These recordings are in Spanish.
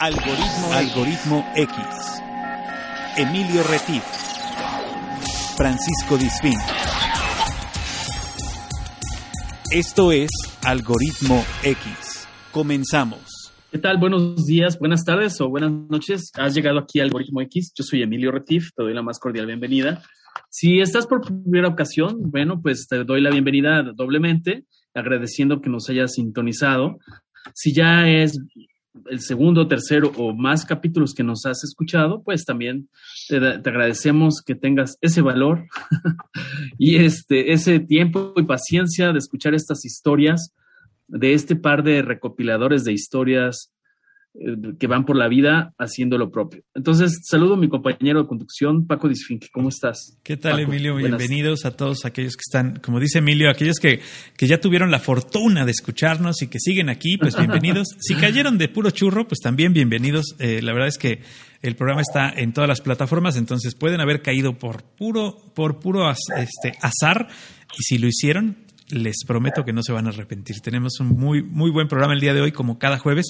Algoritmo, Algoritmo X. Emilio Retif. Francisco Disfín. Esto es Algoritmo X. Comenzamos. ¿Qué tal? Buenos días, buenas tardes o buenas noches. Has llegado aquí a Algoritmo X. Yo soy Emilio Retif, te doy la más cordial bienvenida. Si estás por primera ocasión, bueno, pues te doy la bienvenida doblemente, agradeciendo que nos hayas sintonizado. Si ya es el segundo, tercero o más capítulos que nos has escuchado, pues también te, agradecemos que tengas ese valor y este, ese tiempo y paciencia de escuchar estas historias de este par de recopiladores de historias que van por la vida haciendo lo propio. Entonces, saludo a mi compañero de conducción, Paco Disfinque. ¿Cómo estás? ¿Qué tal, Emilio? Bienvenidos a todos aquellos que están, como dice Emilio, aquellos que, que ya tuvieron la fortuna de escucharnos y que siguen aquí, pues bienvenidos. si cayeron de puro churro, pues también bienvenidos. Eh, la verdad es que el programa está en todas las plataformas, entonces pueden haber caído por puro, por puro este, azar. Y si lo hicieron, les prometo que no se van a arrepentir. Tenemos un muy, muy buen programa el día de hoy, como cada jueves.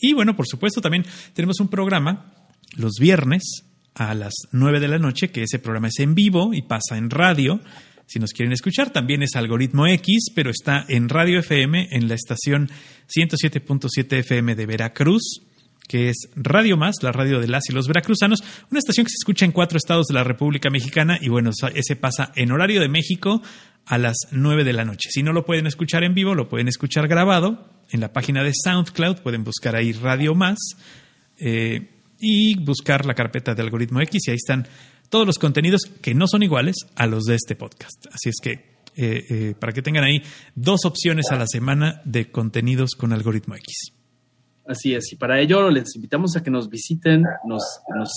Y bueno, por supuesto, también tenemos un programa los viernes a las 9 de la noche, que ese programa es en vivo y pasa en radio. Si nos quieren escuchar, también es Algoritmo X, pero está en Radio FM, en la estación 107.7 FM de Veracruz que es Radio Más, la radio de las y los veracruzanos, una estación que se escucha en cuatro estados de la República Mexicana y bueno, ese pasa en horario de México a las 9 de la noche. Si no lo pueden escuchar en vivo, lo pueden escuchar grabado en la página de SoundCloud, pueden buscar ahí Radio Más eh, y buscar la carpeta de Algoritmo X y ahí están todos los contenidos que no son iguales a los de este podcast. Así es que eh, eh, para que tengan ahí dos opciones a la semana de contenidos con Algoritmo X. Así es, y para ello les invitamos a que nos visiten, nos,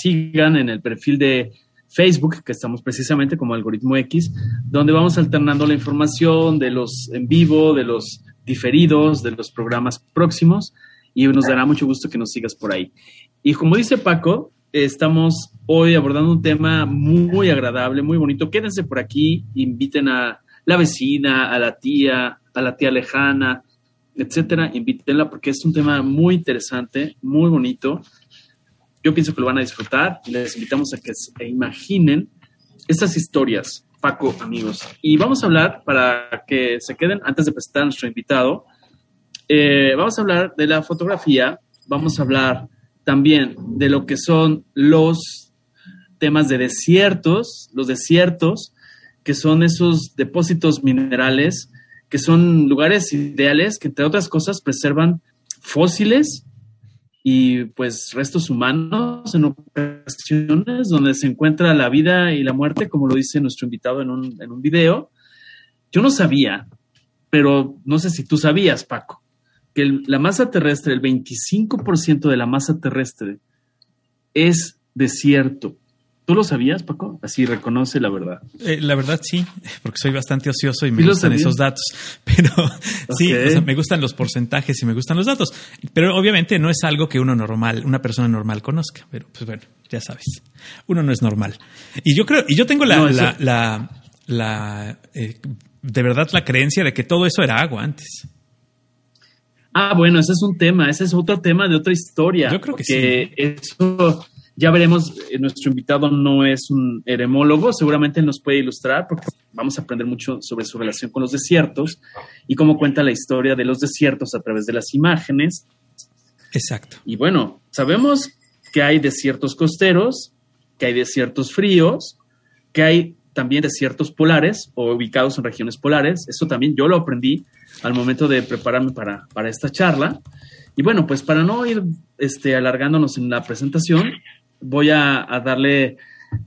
sigan en el perfil de Facebook, que estamos precisamente como Algoritmo X, donde vamos alternando la información de los en vivo, de los diferidos, de los programas próximos, y nos dará mucho gusto que nos sigas por ahí. Y como dice Paco, estamos hoy abordando un tema muy agradable, muy bonito. Quédense por aquí, inviten a la vecina, a la tía, a la tía lejana, etcétera, invítenla porque es un tema muy interesante, muy bonito. Yo pienso que lo van a disfrutar les invitamos a que se imaginen estas historias, Paco, amigos. Y vamos a hablar, para que se queden, antes de presentar a nuestro invitado, eh, vamos a hablar de la fotografía, vamos a hablar también de lo que son los temas de desiertos, los desiertos, que son esos depósitos minerales que son lugares ideales que, entre otras cosas, preservan fósiles y pues restos humanos en ocasiones donde se encuentra la vida y la muerte, como lo dice nuestro invitado en un, en un video. Yo no sabía, pero no sé si tú sabías, Paco, que la masa terrestre, el 25% de la masa terrestre es desierto. ¿Tú lo sabías, Paco? Así reconoce la verdad. Eh, la verdad sí, porque soy bastante ocioso y me gustan esos datos. Pero sí, me gustan los porcentajes y me gustan los datos. Pero obviamente no es algo que uno normal, una persona normal conozca. Pero pues bueno, ya sabes, uno no es normal. Y yo creo, y yo tengo la, la, la, eh, de verdad la creencia de que todo eso era agua antes. Ah, bueno, ese es un tema, ese es otro tema de otra historia. Yo creo que sí. Eso ya veremos, eh, nuestro invitado no es un eremólogo, seguramente nos puede ilustrar porque vamos a aprender mucho sobre su relación con los desiertos y cómo cuenta la historia de los desiertos a través de las imágenes. Exacto. Y bueno, sabemos que hay desiertos costeros, que hay desiertos fríos, que hay también desiertos polares o ubicados en regiones polares. Eso también yo lo aprendí al momento de prepararme para, para esta charla. Y bueno, pues para no ir este, alargándonos en la presentación, voy a, darle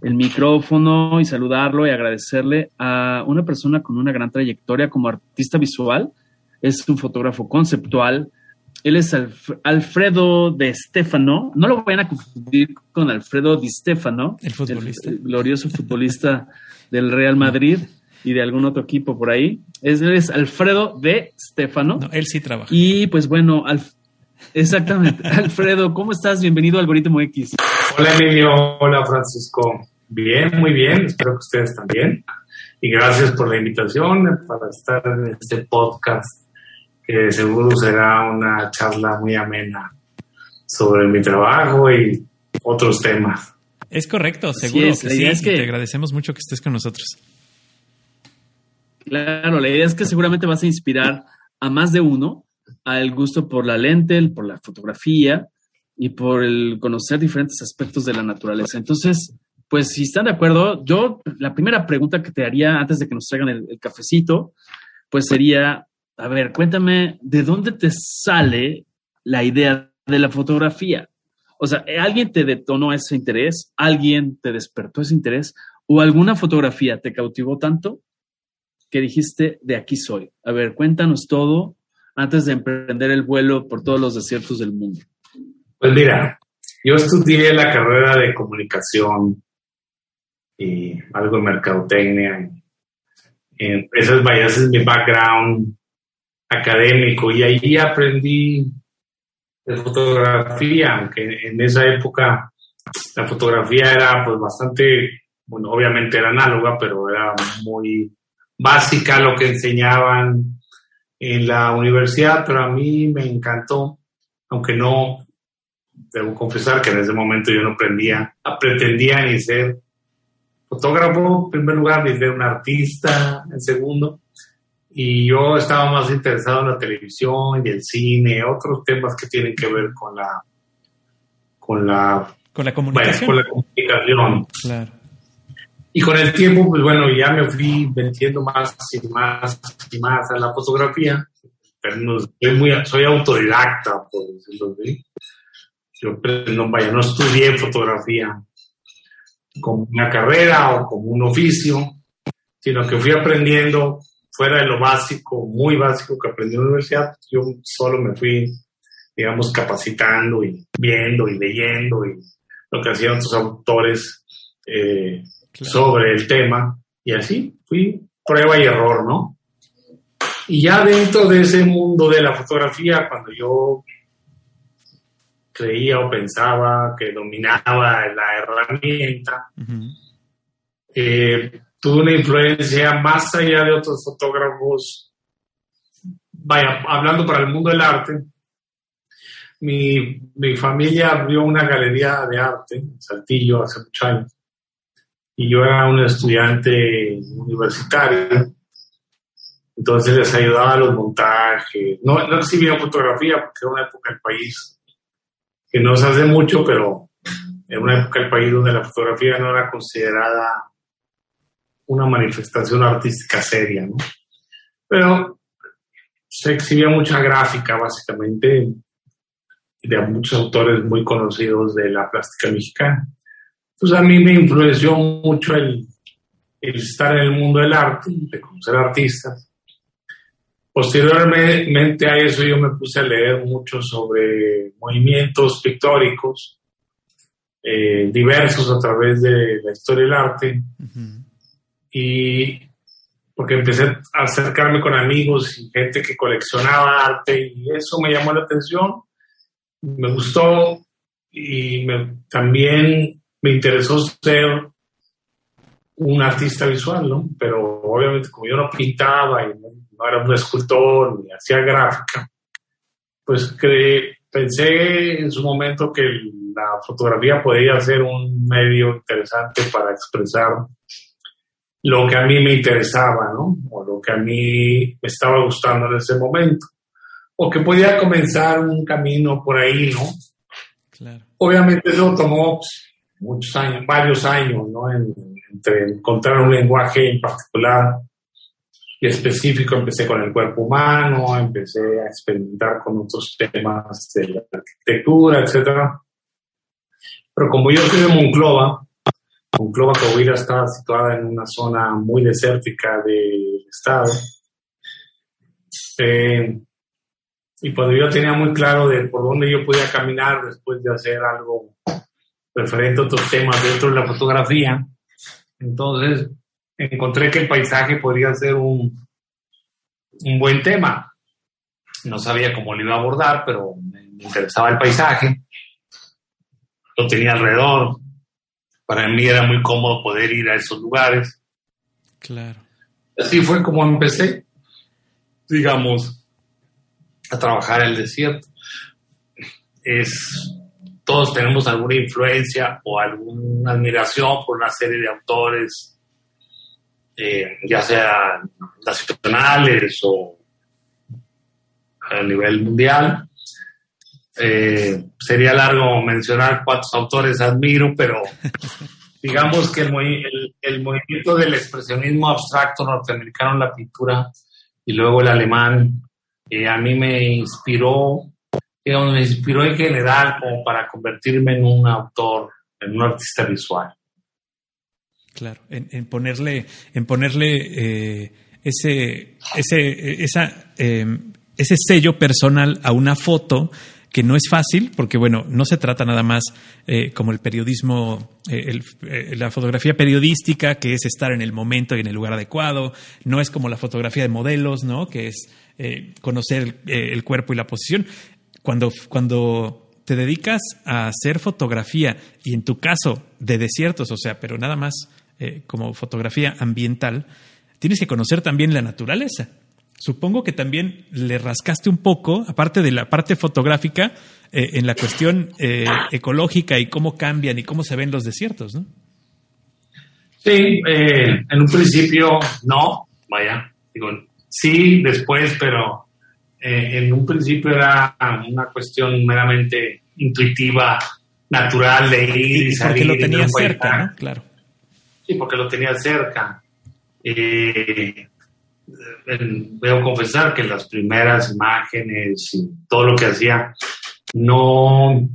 el micrófono y saludarlo y agradecerle a una persona con una gran trayectoria como artista visual. Es un fotógrafo conceptual. Él es Alfredo de Stefano. No lo vayan a confundir con Alfredo Di Stefano, el futbolista. El, glorioso futbolista del Real Madrid y de algún otro equipo por ahí. Es, él es Alfredo de Stefano. él sí trabaja. Y pues bueno, exactamente. Alfredo, ¿cómo estás? Bienvenido a Algoritmo X. Hola Emilio, hola Francisco. Bien, muy bien, espero que ustedes también. Y gracias por la invitación para estar en este podcast, que seguro será una charla muy amena sobre mi trabajo y otros temas. Es correcto, seguro que sí. Es que... Te agradecemos mucho que estés con nosotros. Claro, la idea es que seguramente vas a inspirar a más de uno al gusto por la lente, por la fotografía y por el conocer diferentes aspectos de la naturaleza. Entonces, pues si están de acuerdo, yo la primera pregunta que te haría antes de que nos traigan el, cafecito, pues sería, a ver, cuéntame, ¿de dónde te sale la idea de la fotografía? O sea, ¿alguien te detonó ese interés? ¿Alguien te despertó ese interés? ¿O alguna fotografía te cautivó tanto que dijiste, de aquí soy? A ver, cuéntanos todo antes de emprender el vuelo por todos los desiertos del mundo. Pues mira, yo estudié la carrera de comunicación y algo de mercadotecnia. ese, es, mi background académico y ahí aprendí de fotografía, aunque en esa época la fotografía era pues bastante, bueno, obviamente era análoga, pero era muy básica lo que enseñaban en la universidad, pero a mí me encantó, aunque no, debo confesar que en ese momento yo no aprendía, pretendía ni ser fotógrafo en primer lugar, ni ser un artista en segundo, y yo estaba más interesado en la televisión y el cine, otros temas que tienen que ver con la con la con la comunicación. con la comunicación. Claro. Y con el tiempo, pues bueno, ya me fui metiendo más y más y más a la fotografía. Soy, muy, soy autodidacta, por decirlo así. Yo pues, no, vaya, no estudié fotografía como una carrera o como un oficio, sino que fui aprendiendo fuera de lo básico, muy básico que aprendí en la universidad, yo solo me fui, digamos, capacitando y viendo y leyendo y lo que hacían otros autores eh, sobre el tema y así fui prueba y error, ¿no? Y ya dentro de ese mundo de la fotografía, cuando yo creía o pensaba que dominaba la herramienta, eh, tuve una influencia más allá de otros fotógrafos. Vaya, hablando para el mundo del arte, mi, mi familia abrió una galería de arte en Saltillo hace muchos años y yo era un estudiante universitario, entonces les ayudaba a los montajes. No, no exhibía fotografía porque era una época del país que no se hace mucho, pero era una época del país donde la fotografía no era considerada una manifestación artística seria, ¿no? Pero se exhibía mucha gráfica, básicamente, de muchos autores muy conocidos de la plástica mexicana. Pues a mí me influenció mucho el, el estar en el mundo del arte, de conocer artistas. Posteriormente a eso yo me puse a leer mucho sobre movimientos pictóricos eh, diversos a través de la historia del arte y porque empecé a acercarme con amigos y gente que coleccionaba arte y eso me llamó la atención, me gustó y también me interesó ser un artista visual, ¿no? Pero obviamente como yo no pintaba y no, era un escultor ni hacía gráfica, pues pensé en su momento que la fotografía podía ser un medio interesante para expresar lo que a mí me interesaba, ¿no? O lo que a mí me estaba gustando en ese momento. O que podía comenzar un camino por ahí, ¿no? Claro. Obviamente eso tomó muchos años, varios años, ¿no? entre encontrar un lenguaje en particular y específico, empecé con el cuerpo humano, empecé a experimentar con otros temas de la arquitectura, etcétera. Pero como yo soy de Monclova, Monclova, Coahuila estaba situada en una zona muy desértica del estado. Eh, y cuando yo tenía muy claro de por dónde yo podía caminar después de hacer algo referente a otros temas dentro de la fotografía, entonces encontré que el paisaje podría ser un, un buen tema. No sabía cómo lo iba a abordar, pero me interesaba el paisaje. Lo tenía alrededor, para mí era muy cómodo poder ir a esos lugares. Claro. Así fue como empecé, digamos, a trabajar el desierto. Es todos tenemos alguna influencia o alguna admiración por una serie de autores, eh, ya sea nacionales o a nivel mundial. Eh, sería largo mencionar cuántos autores admiro, pero digamos que el, el, movimiento del expresionismo abstracto norteamericano en la pintura y luego el alemán, eh, a mí me inspiró digamos, me inspiró en general como para convertirme en un autor, en un artista visual. Claro, en, ponerle, en ponerle eh, ese, ese, esa, em, ese sello personal a una foto que no es fácil, porque bueno, no se trata nada más eh, como el periodismo, eh, la fotografía periodística, que es estar en el momento y en el lugar adecuado, no es como la fotografía de modelos, ¿no? Que es conocer el cuerpo y la posición cuando, cuando te dedicas a hacer fotografía y en tu caso de desiertos, o sea, pero nada más eh, como fotografía ambiental, tienes que conocer también la naturaleza. Supongo que también le rascaste un poco, aparte de la parte fotográfica, eh, en la cuestión eh, ecológica y cómo cambian y cómo se ven los desiertos, ¿no? Sí, en un principio no, vaya, digo, sí, después, pero eh, en un principio era una cuestión meramente intuitiva, natural de ir y, salir. Porque lo tenía cerca, ¿no? Claro. Sí, porque lo tenía cerca. Eh, debo confesar que las primeras imágenes y todo lo que hacía no,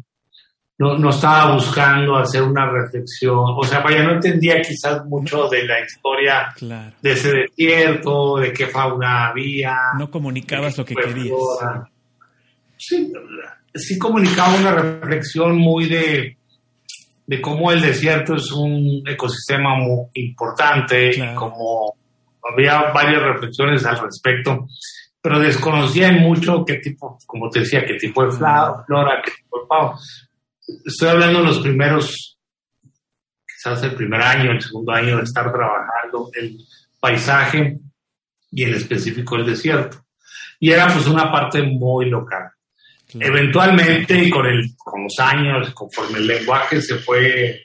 no, no, estaba buscando hacer una reflexión, o sea, vaya, no entendía quizás mucho de la historia de ese desierto, de qué fauna había. No comunicabas lo que querías. Sí, sí comunicaba una reflexión muy de, de cómo el desierto es un ecosistema muy importante, como había varias reflexiones al respecto, pero desconocía mucho qué tipo, como te decía, qué tipo de flora, qué tipo de pavo estoy hablando de los primeros, quizás el primer año, el segundo año de estar trabajando el paisaje y en específico el desierto. Y era pues una parte muy local. Eventualmente y con, el, con los años, conforme el lenguaje se fue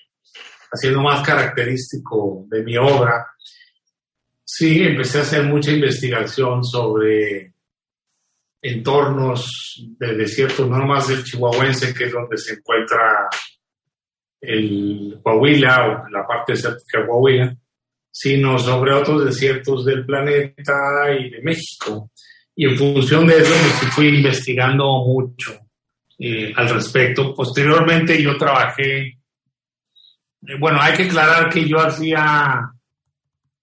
haciendo más característico de mi obra, sí, empecé a hacer mucha investigación sobre entornos de desierto, no nomás del chihuahuense, que es donde se encuentra el Coahuila o la parte desértica de Coahuila, sino sobre otros desiertos del planeta y de México. Y en función de eso, pues fui investigando mucho eh, al respecto. Posteriormente yo trabajé, eh, bueno, hay que aclarar que yo hacía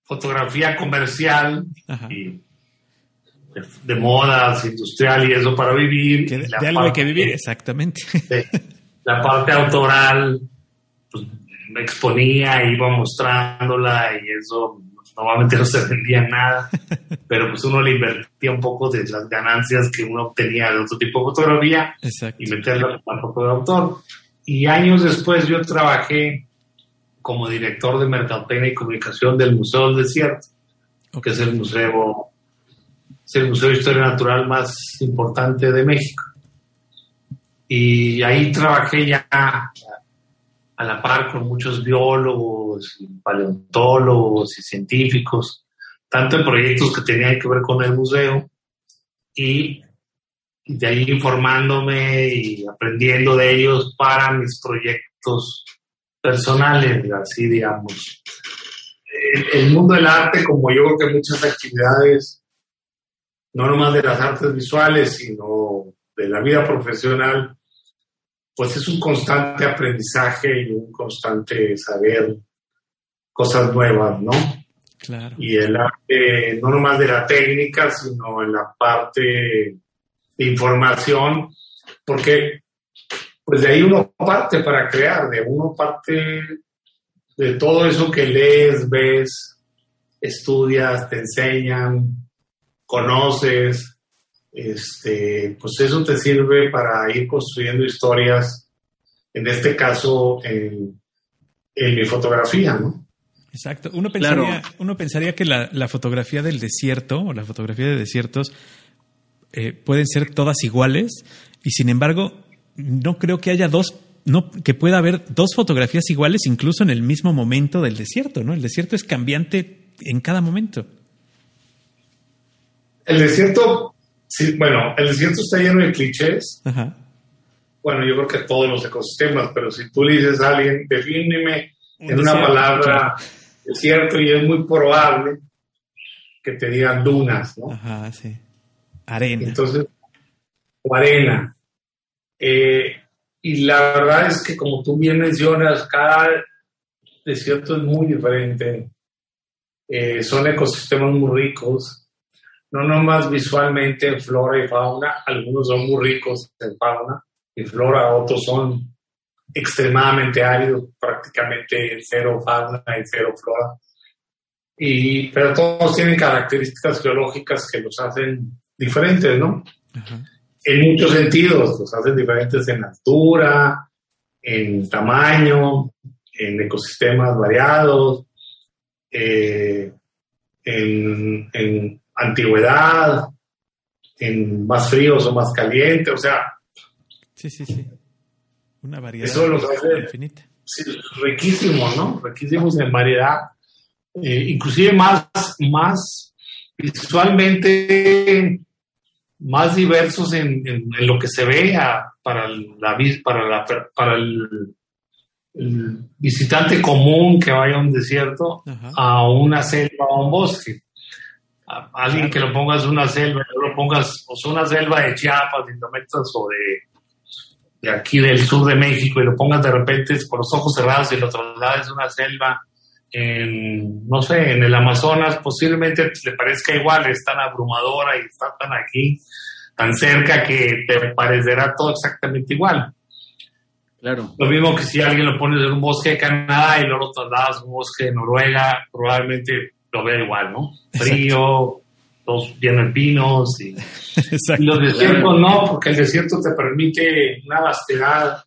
fotografía comercial y de, modas, industrial y eso para vivir. de algo hay que vivir, exactamente. la parte autoral, pues me exponía, iba mostrándola y eso normalmente no se vendía nada, pero pues uno le invertía un poco de las ganancias que uno obtenía de otro tipo de fotografía y meterlo al poco de autor. Y años después yo trabajé como director de mercadotecnia y comunicación del Museo del Desierto, que es el museo es el Museo de Historia Natural más importante de México. Y ahí trabajé ya a la par con muchos biólogos, paleontólogos y científicos, tanto en proyectos que tenían que ver con el museo y de ahí informándome y aprendiendo de ellos para mis proyectos personales, así digamos. El, mundo del arte, como yo creo que muchas actividades no nomás de las artes visuales, sino de la vida profesional, pues es un constante aprendizaje y un constante saber cosas nuevas, ¿no? Claro. Y el arte, no nomás de la técnica, sino en la parte de información, porque pues de ahí uno parte para crear, de uno parte de todo eso que lees, ves, estudias, te enseñan, conoces, este, pues eso te sirve para ir construyendo historias, en este caso en, mi fotografía, ¿no? Exacto. Uno pensaría, uno pensaría que la, fotografía del desierto o la fotografía de desiertos eh, pueden ser todas iguales y sin embargo no creo que haya dos no, que pueda haber dos fotografías iguales incluso en el mismo momento del desierto, ¿no? El desierto es cambiante en cada momento. El desierto, sí, bueno, el desierto está lleno de clichés. Bueno, yo creo que todos los ecosistemas, pero si tú le dices a alguien, defíneme en una palabra desierto y es muy probable que te digan dunas, ¿no? Ajá, sí. Arena. Entonces, o arena. Eh, y la verdad es que como tú bien mencionas, cada desierto es muy diferente. Eh, son ecosistemas muy ricos, no nomás visualmente en flora y fauna, algunos son muy ricos en fauna y flora, otros son extremadamente áridos, prácticamente cero fauna y cero flora. Y, pero todos tienen características geológicas que los hacen diferentes, ¿no? En muchos sentidos, los hacen diferentes en altura, en tamaño, en ecosistemas variados, eh, en, en, antigüedad, en más fríos o más calientes, o sea. Sí, sí, sí. Una variedad eso los hace infinita. Sí, riquísimos, ¿no? Riquísimos en variedad. Eh, inclusive más, más visualmente más diversos en, lo que se ve para, la, para, la, para el, visitante común que vaya a un desierto a una selva o a un bosque. A alguien que lo pongas una selva, no lo pongas, o sea, una selva de Chiapas, de o de, de aquí del sur de México y lo pongas de repente con los ojos cerrados y lo traslades a una selva en, no sé, en el Amazonas, posiblemente le parezca igual, es tan abrumadora y está tan aquí, tan cerca que te parecerá todo exactamente igual. Claro. Lo mismo que si alguien lo pones en un bosque de Canadá y luego lo trasladas a un bosque de Noruega, probablemente lo vea igual, ¿no? Frío, todo lleno de pinos y, los desiertos no, porque el desierto te permite una vastedad.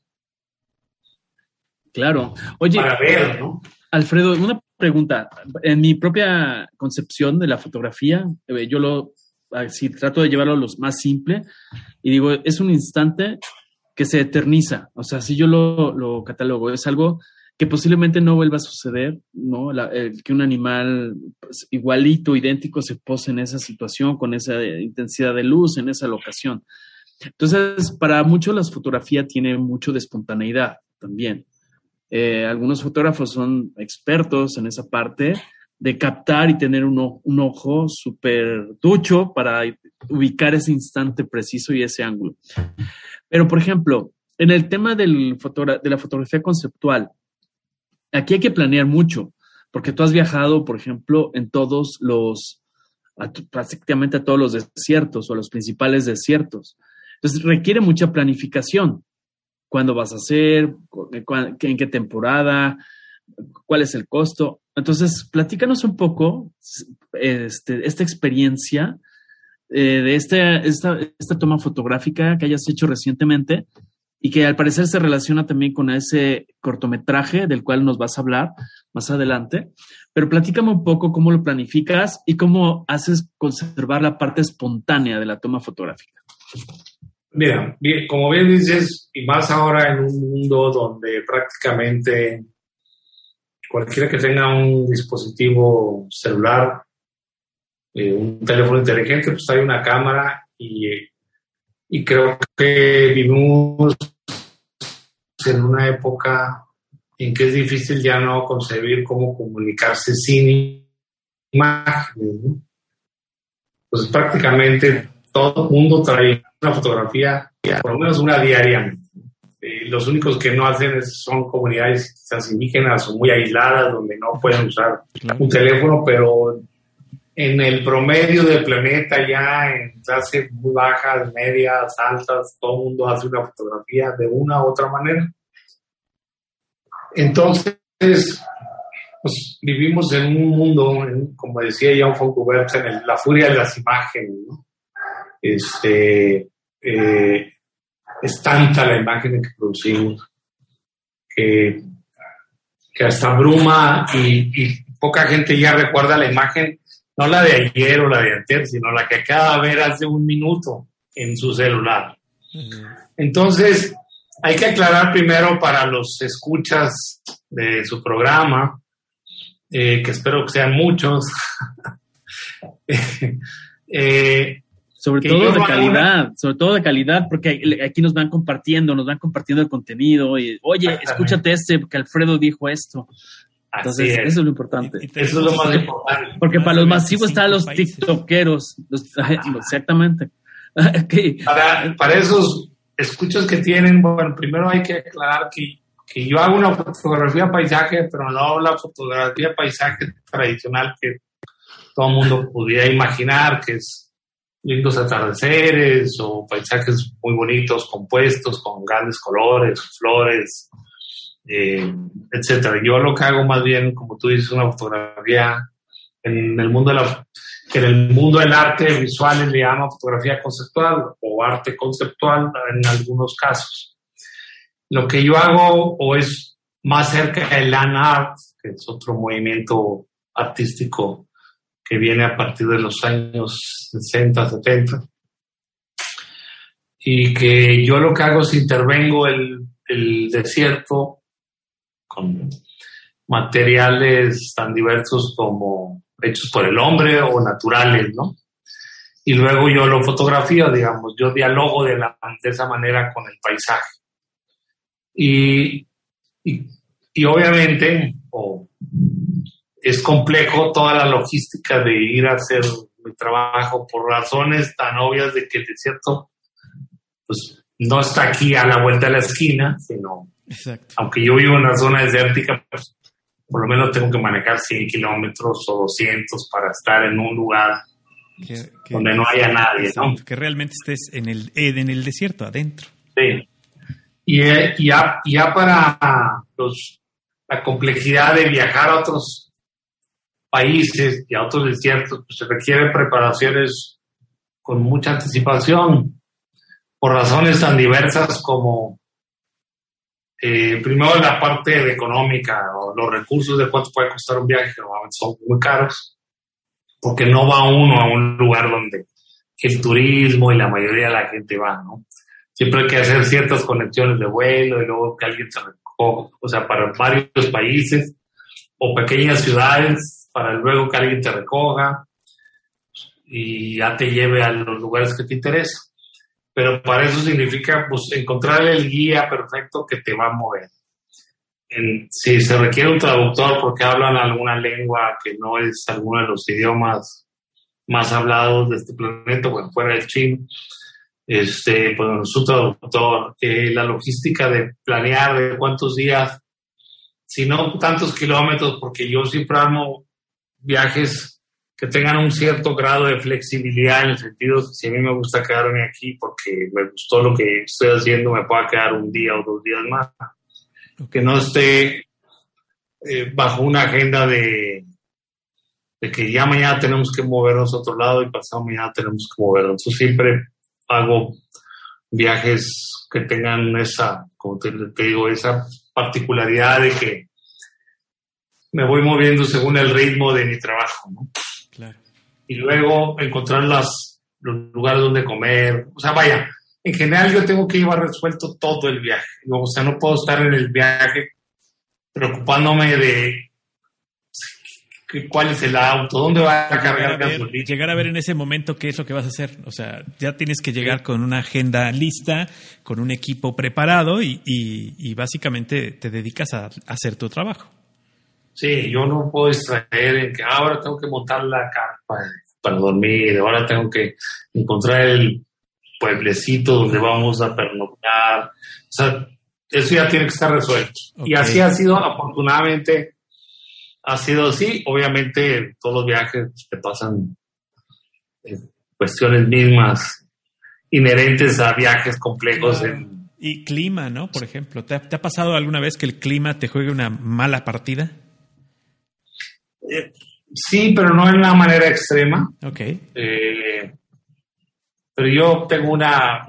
Claro. Oye, para ver, ¿no? Alfredo, una pregunta. En mi propia concepción de la fotografía, eh, yo lo si trato de llevarlo a lo más simple y digo, es un instante que se eterniza. O sea, si yo lo, lo catalogo, es algo que posiblemente no vuelva a suceder, ¿no? que un animal pues, igualito, idéntico, se pose en esa situación, con esa intensidad de luz, en esa locación. Entonces, para muchos la fotografía tiene mucho de espontaneidad también. Eh, algunos fotógrafos son expertos en esa parte de captar y tener un, ojo súper ducho para ubicar ese instante preciso y ese ángulo. Pero, por ejemplo, en el tema de la fotografía conceptual, aquí hay que planear mucho, porque tú has viajado, por ejemplo, en todos los, prácticamente a todos los desiertos o los principales desiertos. Entonces requiere mucha planificación cuándo vas a hacer, en qué temporada, cuál es el costo. Entonces, platícanos un poco este, esta experiencia eh, de este, esta, esta toma fotográfica que hayas hecho recientemente y que al parecer se relaciona también con ese cortometraje del cual nos vas a hablar más adelante. Pero platícame un poco cómo lo planificas y cómo haces conservar la parte espontánea de la toma fotográfica. Mira, como bien dices, y más ahora en un mundo donde prácticamente cualquiera que tenga un dispositivo celular, eh, un teléfono inteligente, pues hay una cámara y, y creo que vivimos en una época en que es difícil ya no concebir cómo comunicarse sin imágenes. Pues prácticamente todo el mundo trae una fotografía, por lo menos una diariamente. Eh, los únicos que no hacen son comunidades quizás indígenas o muy aisladas donde no pueden usar un teléfono, pero en el promedio del planeta ya en clases muy bajas, medias, altas, todo el mundo hace una fotografía de una u otra manera. Entonces, pues, vivimos en un mundo, como decía Jan Foncubert, en la furia de las imágenes, ¿no? este, eh, es tanta la imagen que producimos que, hasta bruma y, poca gente ya recuerda la imagen, no la de ayer o la de antes, sino la que acaba de ver hace un minuto en su celular. Entonces, hay que aclarar primero para los escuchas de su programa, eh, que espero que sean muchos. eh, sobre todo de calidad, sobre todo de calidad, porque aquí nos van compartiendo, nos van compartiendo el contenido y, oye, escúchate este, porque Alfredo dijo esto. Entonces, eso es lo importante. Eso es lo más importante. Porque para los masivos están los tiktokeros, exactamente. para, para esos escuchos que tienen, bueno, primero hay que aclarar que, que yo hago una fotografía paisaje, pero no la fotografía paisaje tradicional que todo el mundo pudiera imaginar, que es lindos atardeceres o paisajes muy bonitos, compuestos, con grandes colores, flores, eh, etcétera. Yo lo que hago más bien, como tú dices, una fotografía en el mundo en el mundo del arte visual le llama fotografía conceptual o arte conceptual en algunos casos. Lo que yo hago o es más cerca del land art, que es otro movimiento artístico que viene a partir de los años 60, 70. Y que yo lo que hago es intervengo el, el desierto con materiales tan diversos como hechos por el hombre o naturales, ¿no? Y luego yo lo fotografío, digamos, yo dialogo de, la, de esa manera con el paisaje. Y, y, y obviamente, o es complejo toda la logística de ir a hacer mi trabajo por razones tan obvias de que el desierto pues no está aquí a la vuelta de la esquina, sino aunque yo vivo en una zona desértica, pues por lo menos tengo que manejar 100 kilómetros o 200 para estar en un lugar donde no haya nadie, ¿no? Que realmente estés en el, en el desierto, adentro. Sí. Y, eh, ya, ya para los, la complejidad de viajar a otros países y a otros desiertos, pues se requiere preparaciones con mucha anticipación, por razones tan diversas como, eh, primero la parte económica, o los recursos de cuánto puede costar un viaje, normalmente son muy caros, porque no va uno a un lugar donde el turismo y la mayoría de la gente va, ¿no? Siempre hay que hacer ciertas conexiones de vuelo y luego que alguien se recoja, o sea, para varios países o pequeñas ciudades para luego que alguien te recoja y ya te lleve a los lugares que te interesan. Pero para eso significa pues, encontrar el guía perfecto que te va a mover. si se requiere un traductor porque hablan alguna lengua que no es alguno de los idiomas más hablados de este planeta, bueno, fuera del chino, este, pues su traductor, eh, la logística de planear de cuántos días, si no tantos kilómetros, porque yo siempre amo viajes que tengan un cierto grado de flexibilidad en el sentido que si a mí me gusta quedarme aquí porque me gustó lo que estoy haciendo, me pueda quedar un día o dos días más. Que no esté eh, bajo una agenda de, de que ya mañana tenemos que movernos a otro lado y pasado mañana tenemos que movernos. Yo siempre hago viajes que tengan esa, como te digo, esa particularidad de que me voy moviendo según el ritmo de mi trabajo, ¿no? Y luego encontrar las, los lugares donde comer. O sea, vaya, en general yo tengo que llevar resuelto todo el viaje. O sea, no puedo estar en el viaje preocupándome de cuál es el auto, dónde va a cargar gasolina. Llegar a ver en ese momento qué es lo que vas a hacer. O sea, ya tienes que llegar con una agenda lista, con un equipo preparado y, y, básicamente te dedicas a hacer tu trabajo. Sí, yo no puedo extraer en que ahora tengo que montar la carpa para dormir, ahora tengo que encontrar el pueblecito donde vamos a pernoctar. O sea, eso ya tiene que estar resuelto. Y así ha sido, afortunadamente, ha sido así. Obviamente, todos los viajes te pasan eh, cuestiones mismas inherentes a viajes complejos. y clima, ¿no? Por ejemplo, ¿te ha pasado alguna vez que el clima te juegue una mala partida? Eh, sí, pero no en una manera extrema. Ok. Eh, pero yo tengo una,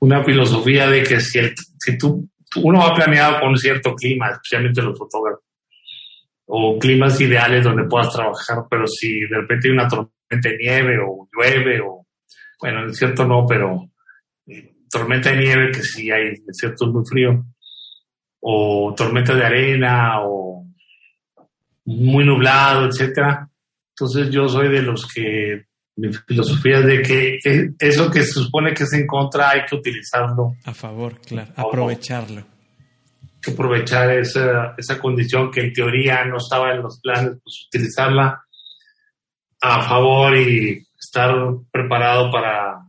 una filosofía de que si, si tú, uno va planeado con un cierto clima, especialmente los fotógrafos, o climas ideales donde puedas trabajar, pero si de repente hay una tormenta de nieve o llueve, o bueno, es cierto no, pero tormenta de nieve, que sí hay desiertos muy frío, o tormenta de arena, o muy nublado, etcétera. Entonces yo soy de los que mi filosofía es de que eso que se supone que es en contra hay que utilizarlo. A favor, claro, aprovecharlo. Hay que aprovechar esa, esa condición que en teoría no estaba en los planes, pues utilizarla a favor y estar preparado para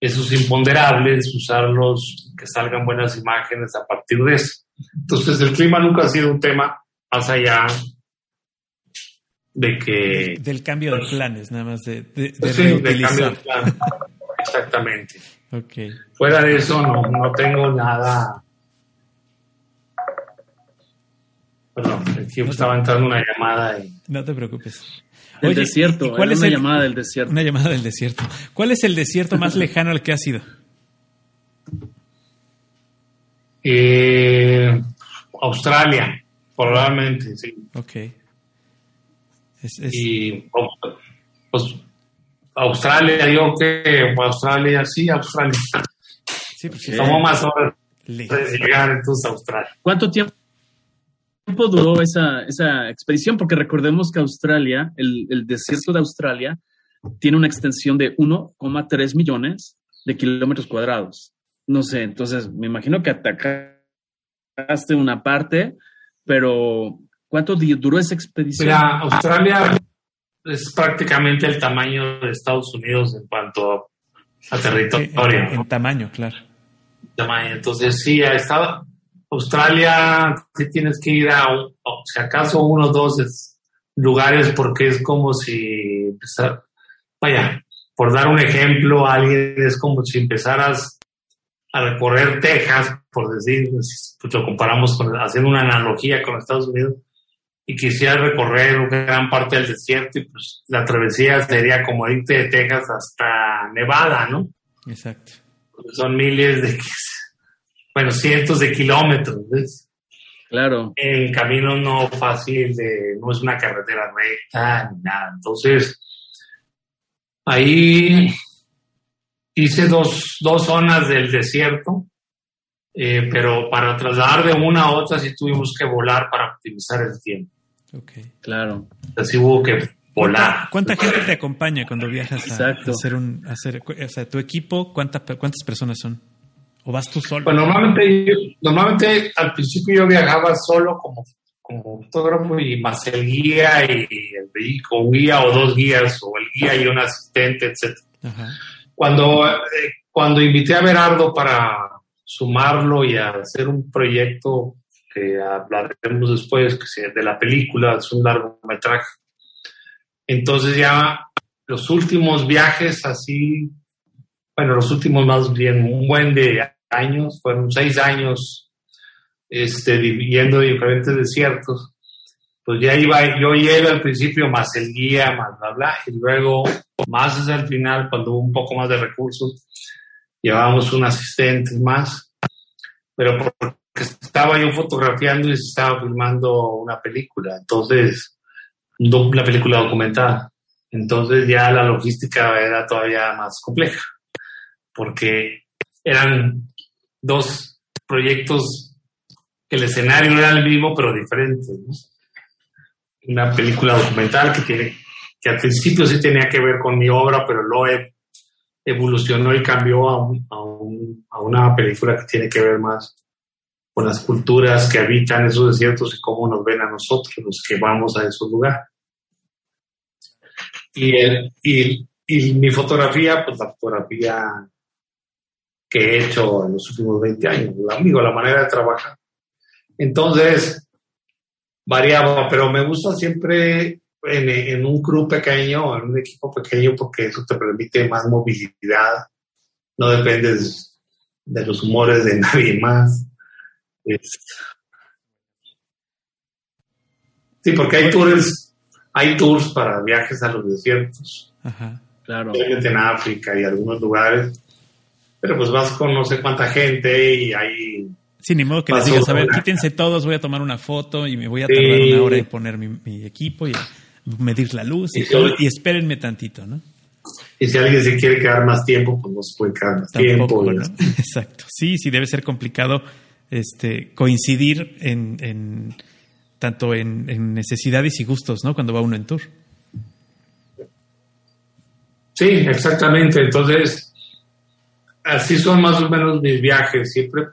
esos imponderables, usarlos, que salgan buenas imágenes a partir de eso. Entonces el clima nunca ha sido un tema más allá de que... Del cambio de planes, nada más de, de, sí, del cambio de planes. Exactamente. Okay. Fuera de eso no, no tengo nada... Perdón, aquí estaba entrando una llamada y... No te preocupes. El desierto, ¿cuál es una llamada del desierto. Una llamada del desierto. ¿Cuál es el desierto más lejano al que has ido? Eh, Australia, probablemente, sí. Ok. Y pues Australia, yo que Australia, sí, Australia. Sí, porque tomó más horas de llegar entonces a Australia. ¿Cuánto tiempo duró esa, esa expedición? Porque recordemos que Australia, el, el desierto de Australia, tiene una extensión de 1,3 millones de kilómetros cuadrados. No sé, entonces me imagino que atacaste una parte, pero ¿cuánto duró esa expedición? Mira, Australia es prácticamente el tamaño de Estados Unidos en cuanto a territorio. En, en tamaño, claro. Tamaño. Entonces sí, ha estado Australia, si tienes que ir a, si acaso, uno o dos lugares porque es como si empezar, vaya, por dar un ejemplo, alguien es como si empezaras a recorrer Texas, por decir, pues lo comparamos con, haciendo una analogía con Estados Unidos, y quisiera recorrer gran parte del desierto, y pues la travesía sería como irte de Texas hasta Nevada, ¿no? Exacto. Son miles de bueno, cientos de kilómetros, ¿ves? Claro. En camino no fácil, de, no es una carretera recta ni nada. Entonces, ahí hice dos, dos zonas del desierto, eh, pero para trasladar de una a otra sí tuvimos que volar para optimizar el tiempo. Ok. Claro. Así hubo que volar. ¿Cuánta, gente te acompaña cuando viajas a, hacer un, a hacer, o sea, tu equipo, ¿cuántas, cuántas personas son? ¿O vas tú solo? Pues normalmente, normalmente al principio yo viajaba solo como, como fotógrafo y más el guía y el vehículo, guía o dos guías, o el guía y un asistente, etc. Cuando, eh, cuando invité a Berardo para sumarlo y hacer un proyecto que hablaremos después, que de la película, es un largometraje. Entonces ya los últimos viajes así bueno, los últimos más bien un buen de años, fueron seis años este, viviendo en diferentes desiertos, pues ya iba, yo llevo al principio más el guía, más bla, bla, y luego más hacia el final, cuando hubo un poco más de recursos, llevábamos un asistente más, pero porque estaba yo fotografiando y se estaba filmando una película, entonces, una película documentada. Entonces ya la logística era todavía más compleja porque eran dos proyectos el escenario era el mismo pero diferente. Una película documental que tiene que al principio sí tenía que ver con mi obra, pero luego evolucionó y cambió a, a, una película que tiene que ver más con las culturas que habitan esos desiertos y cómo nos ven a nosotros, los que vamos a esos lugares. Y, y, y mi fotografía, pues la fotografía que he hecho en los últimos 20 años, amigo, la manera de trabajar. Entonces, variaba, pero me gusta siempre en, un crew pequeño, en un equipo pequeño, porque eso te permite más movilidad, no dependes de los humores de nadie más. Sí, porque hay tours, hay tours para viajes a los desiertos. Ajá, claro. En África y algunos lugares pero pues vas con no sé cuánta gente y ahí... Sí, ni modo que les digas, a ver, quítense todos, voy a tomar una foto y me voy a tardar una hora en poner mi, equipo y medir la luz y todo, y espérenme tantito, ¿no? Y si alguien se quiere quedar más tiempo, pues no se puede quedar más tiempo. Exacto. Sí, sí, debe ser complicado este, coincidir en, tanto en, necesidades y gustos, ¿no? Cuando va uno en tour. Sí, exactamente. Entonces, así son más o menos mis viajes, siempre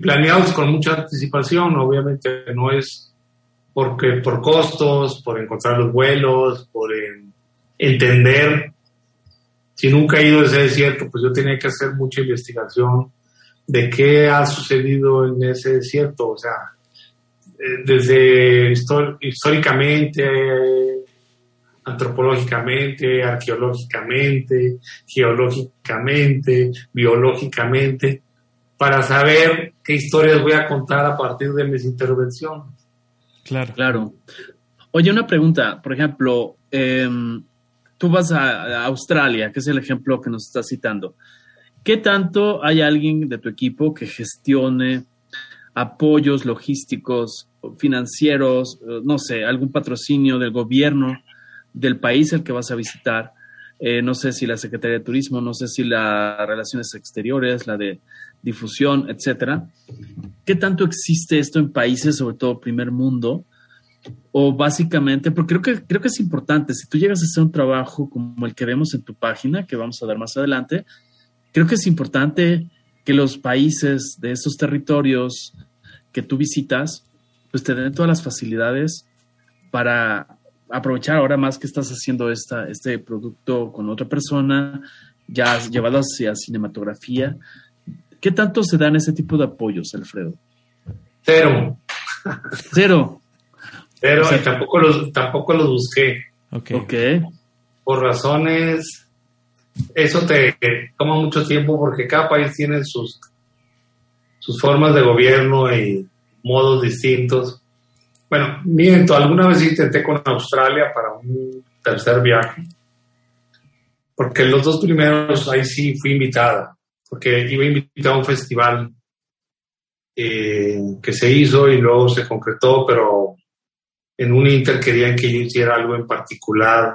planeados con mucha anticipación. Obviamente no es porque por costos, por encontrar los vuelos, por entender. Si nunca he ido a ese desierto, pues yo tenía que hacer mucha investigación de qué ha sucedido en ese desierto, o sea, eh, desde históricamente, antropológicamente, arqueológicamente, geológicamente, biológicamente, para saber qué historias voy a contar a partir de mis intervenciones. Claro. Claro. Oye, una pregunta, por ejemplo, em, tú vas a Australia, que es el ejemplo que nos estás citando. ¿Qué tanto hay alguien de tu equipo que gestione apoyos logísticos, financieros, eh, no sé, algún patrocinio del gobierno del país al que vas a visitar? Eh, no sé si la Secretaría de Turismo, no sé si las Relaciones Exteriores, la de difusión, etcétera. ¿Qué tanto existe esto en países, sobre todo primer mundo? O básicamente, porque creo que, creo que es importante, si tú llegas a hacer un trabajo como el que vemos en tu página, que vamos a dar más adelante, creo que es importante que los países de estos territorios que tú visitas, pues te den todas las facilidades para aprovechar ahora más que estás haciendo esta, este producto con otra persona, ya llevado hacia cinematografía. ¿Qué tanto se dan ese tipo de apoyos, Alfredo? Cero. Cero. Cero, y tampoco los, tampoco los busqué. Ok. okay. Por razones eso te toma mucho tiempo porque cada país tiene sus, sus formas de gobierno y modos distintos. Bueno, miento, alguna vez intenté con Australia para un tercer viaje, porque los dos primeros ahí sí fui invitada, porque iba invitada a un festival eh, que se hizo y luego se concretó, pero en un inter querían que yo hiciera algo en particular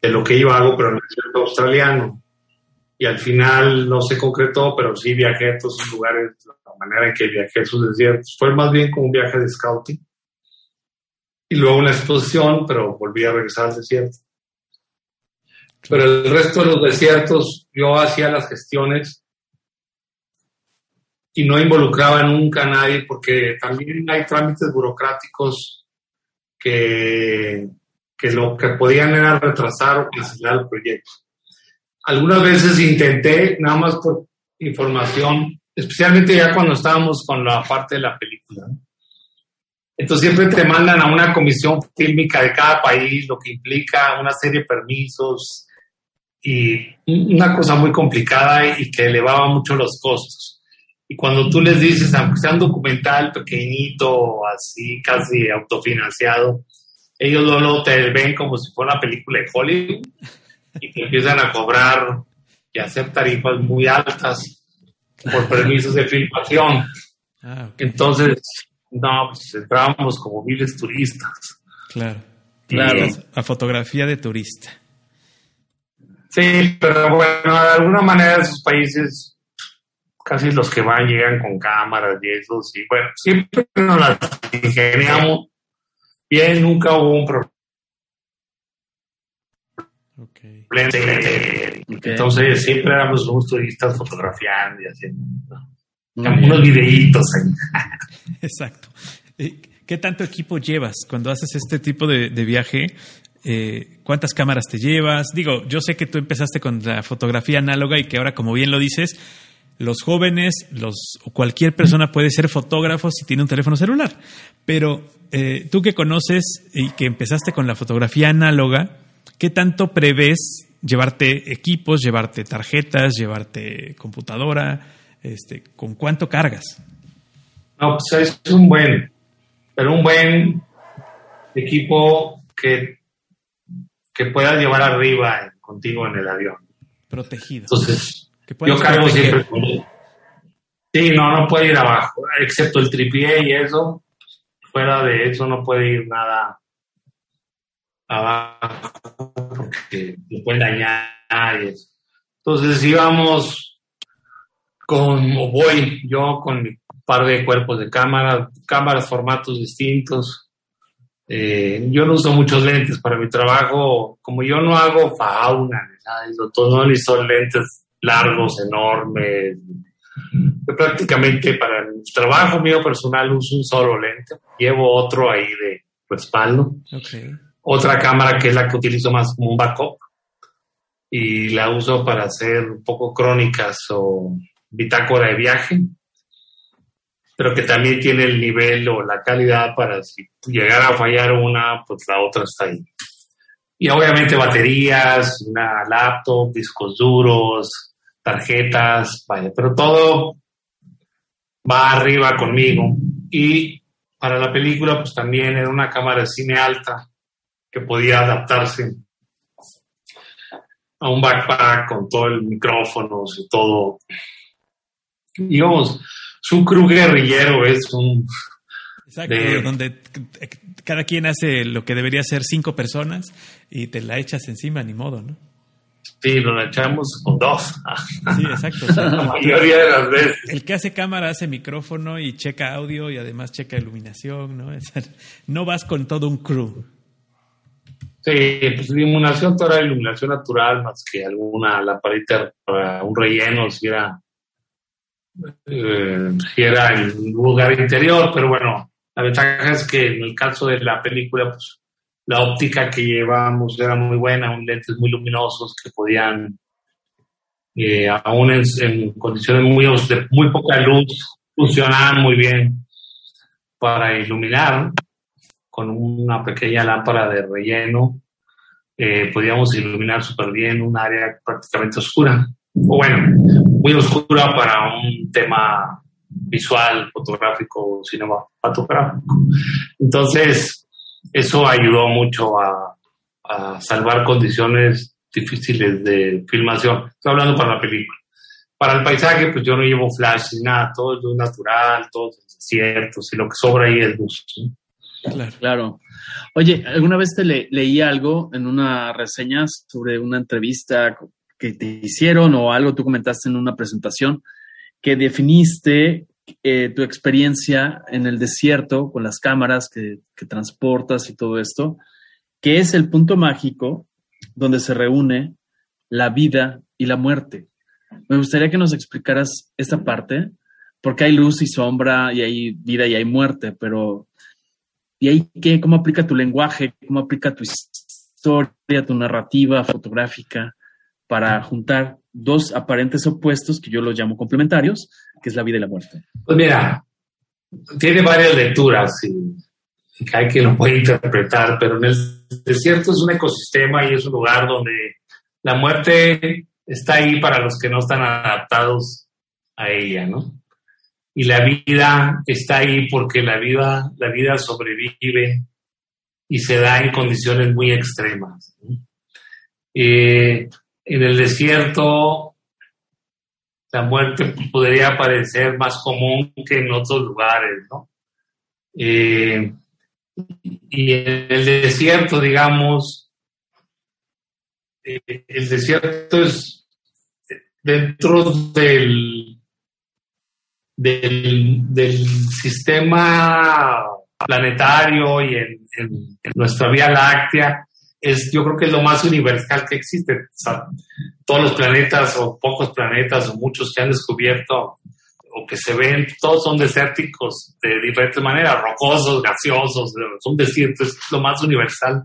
de lo que yo hago, pero en el desierto australiano. Y al final no se concretó, pero sí viajé a todos esos lugares, la manera en que viajé a esos desiertos. Fue más bien como un viaje de scouting. Y luego una exposición, pero volví a regresar al desierto. Pero el resto de los desiertos yo hacía las gestiones y no involucraba nunca a nadie porque también hay trámites burocráticos que que lo que podían era retrasar o cancelar el proyecto. Algunas veces intenté, nada más por información, especialmente ya cuando estábamos con la parte de la película. Entonces siempre te mandan a una comisión fílmica de cada país, lo que implica una serie de permisos y una cosa muy complicada y que elevaba mucho los costos. Y cuando tú les dices, aunque sea un documental pequeñito, así casi autofinanciado, ellos luego te ven como si fuera una película de Hollywood y te empiezan a cobrar y a hacer tarifas muy altas por permisos de filmación. Ah, Entonces, no, pues entrábamos como miles turistas. Claro. Claro. A fotografía de turista. Sí, pero bueno, de alguna manera esos países, casi los que van llegan con cámaras y eso, sí. Bueno, siempre nos las ingeniamos bien, nunca hubo un problema. Okay. Entonces siempre éramos unos turistas fotografiando y haciendo unos videitos ahí. Exacto. ¿Qué tanto equipo llevas cuando haces este tipo de, viaje? Eh, ¿Cuántas cámaras te llevas? Digo, yo sé que tú empezaste con la fotografía análoga y que ahora, como bien lo dices, los jóvenes, los, o cualquier persona puede ser fotógrafo si tiene un teléfono celular. Pero eh, tú que conoces y que empezaste con la fotografía análoga, ¿qué tanto prevés llevarte equipos, llevarte tarjetas, llevarte computadora? Este, ¿Con cuánto cargas? No, pues es un buen, pero un buen equipo que, que puedas llevar arriba contigo en el avión. Protegido. Entonces, yo cargo siempre con Sí, no, no puede ir abajo, excepto el tripié y eso. Fuera de eso no puede ir nada abajo, porque se pueden dañar. Entonces íbamos con, o voy yo con mi par de cuerpos de cámara, cámaras, formatos distintos. Eh, yo no uso muchos lentes para mi trabajo, como yo no hago fauna, no necesito lentes largos, enormes. prácticamente para el trabajo mío personal uso un solo lente, llevo otro ahí de respaldo. Otra cámara que es la que utilizo más como un backup y la uso para hacer un poco crónicas o bitácora de viaje, pero que también tiene el nivel o la calidad para si llegara a fallar una, pues la otra está ahí. Y obviamente baterías, una laptop, discos duros, tarjetas, vaya, pero todo va arriba conmigo. Y para la película, pues también era una cámara de cine alta que podía adaptarse a un backpack con todo el micrófono y todo. Digamos, es un crew guerrillero, es un... Exacto, donde cada quien hace lo que debería ser cinco personas y te la echas encima, ni modo, ¿no? Sí, lo echamos con dos. Sí, exacto. la mayoría de las veces. El que hace cámara hace micrófono y checa audio y además checa iluminación, ¿no? No vas con todo un crew. Sí, pues la iluminación toda era iluminación natural, más que alguna lamparita para un relleno, si era, eh, era en un lugar interior, pero bueno, la ventaja es que en el caso de la película, pues la óptica que llevábamos era muy buena, un lentes muy luminosos que podían, eh, aún en, condiciones muy, de muy poca luz, funcionar muy bien para iluminar con una pequeña lámpara de relleno. Eh, podíamos iluminar súper bien un área prácticamente oscura, o bueno, muy oscura para un tema visual, fotográfico, cinematográfico. Entonces, eso ayudó mucho a, salvar condiciones difíciles de filmación. Estoy hablando para la película. Para el paisaje, pues yo no llevo flash ni nada, todo es luz natural, todo es cierto, si lo que sobra ahí es luz. Claro. claro. Oye, ¿alguna vez te leí algo en una reseña sobre una entrevista que te hicieron o algo tú comentaste en una presentación que definiste eh, tu experiencia en el desierto con las cámaras que, transportas y todo esto, que es el punto mágico donde se reúne la vida y la muerte. Me gustaría que nos explicaras esta parte, porque hay luz y sombra y hay vida y hay muerte, pero ¿y ahí qué? ¿Cómo aplica tu lenguaje? ¿Cómo aplica tu historia, tu narrativa fotográfica para juntar dos aparentes opuestos que yo los llamo complementarios, que es la vida y la muerte? Pues mira, tiene varias lecturas y, hay quien lo puede interpretar, pero en el desierto es un ecosistema y es un lugar donde la muerte está ahí para los que no están adaptados a ella, ¿no? Y la vida está ahí porque la vida, la vida sobrevive y se da en condiciones muy extremas. Eh, en el desierto la muerte podría parecer más común que en otros lugares, ¿no? Eh, y en el desierto, digamos, eh, el desierto es dentro del, del, sistema planetario y en, nuestra Vía Láctea, es, yo creo que es lo más universal que existe. todos los planetas o pocos planetas o muchos que han descubierto o que se ven, todos son desérticos de diferentes maneras, rocosos, gaseosos, son desiertos, es lo más universal.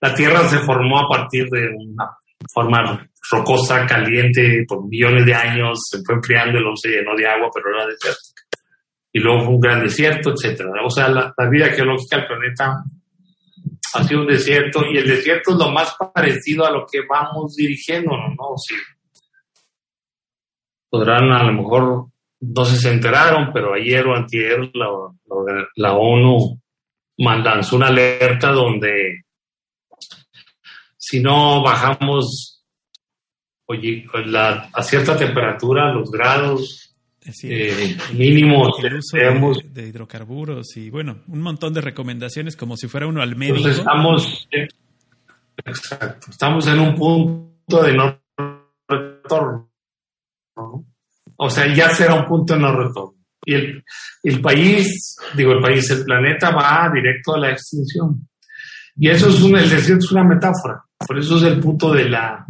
La Tierra se formó a partir de una forma rocosa, caliente, por millones de años, se fue enfriando, luego se llenó de agua, pero era desértica. Y luego fue un gran desierto, etcétera. O sea, la, la vida geológica del planeta ha sido un desierto y el desierto es lo más parecido a lo que vamos dirigiéndonos, ¿no? Sí. Podrán a lo mejor, no se enteraron, pero ayer o antier la, la, ONU lanzó una alerta donde si no bajamos oye, a cierta temperatura, los grados, eh, mínimo de, hidrocarburos y bueno, un montón de recomendaciones como si fuera uno al médico. estamos, Exacto. Estamos en un punto de no retorno. O sea, ya será un punto de no retorno. Y el, el país, digo, el país, el planeta va directo a la extinción. Y eso es un, el desierto es una metáfora. Por eso es el punto de la,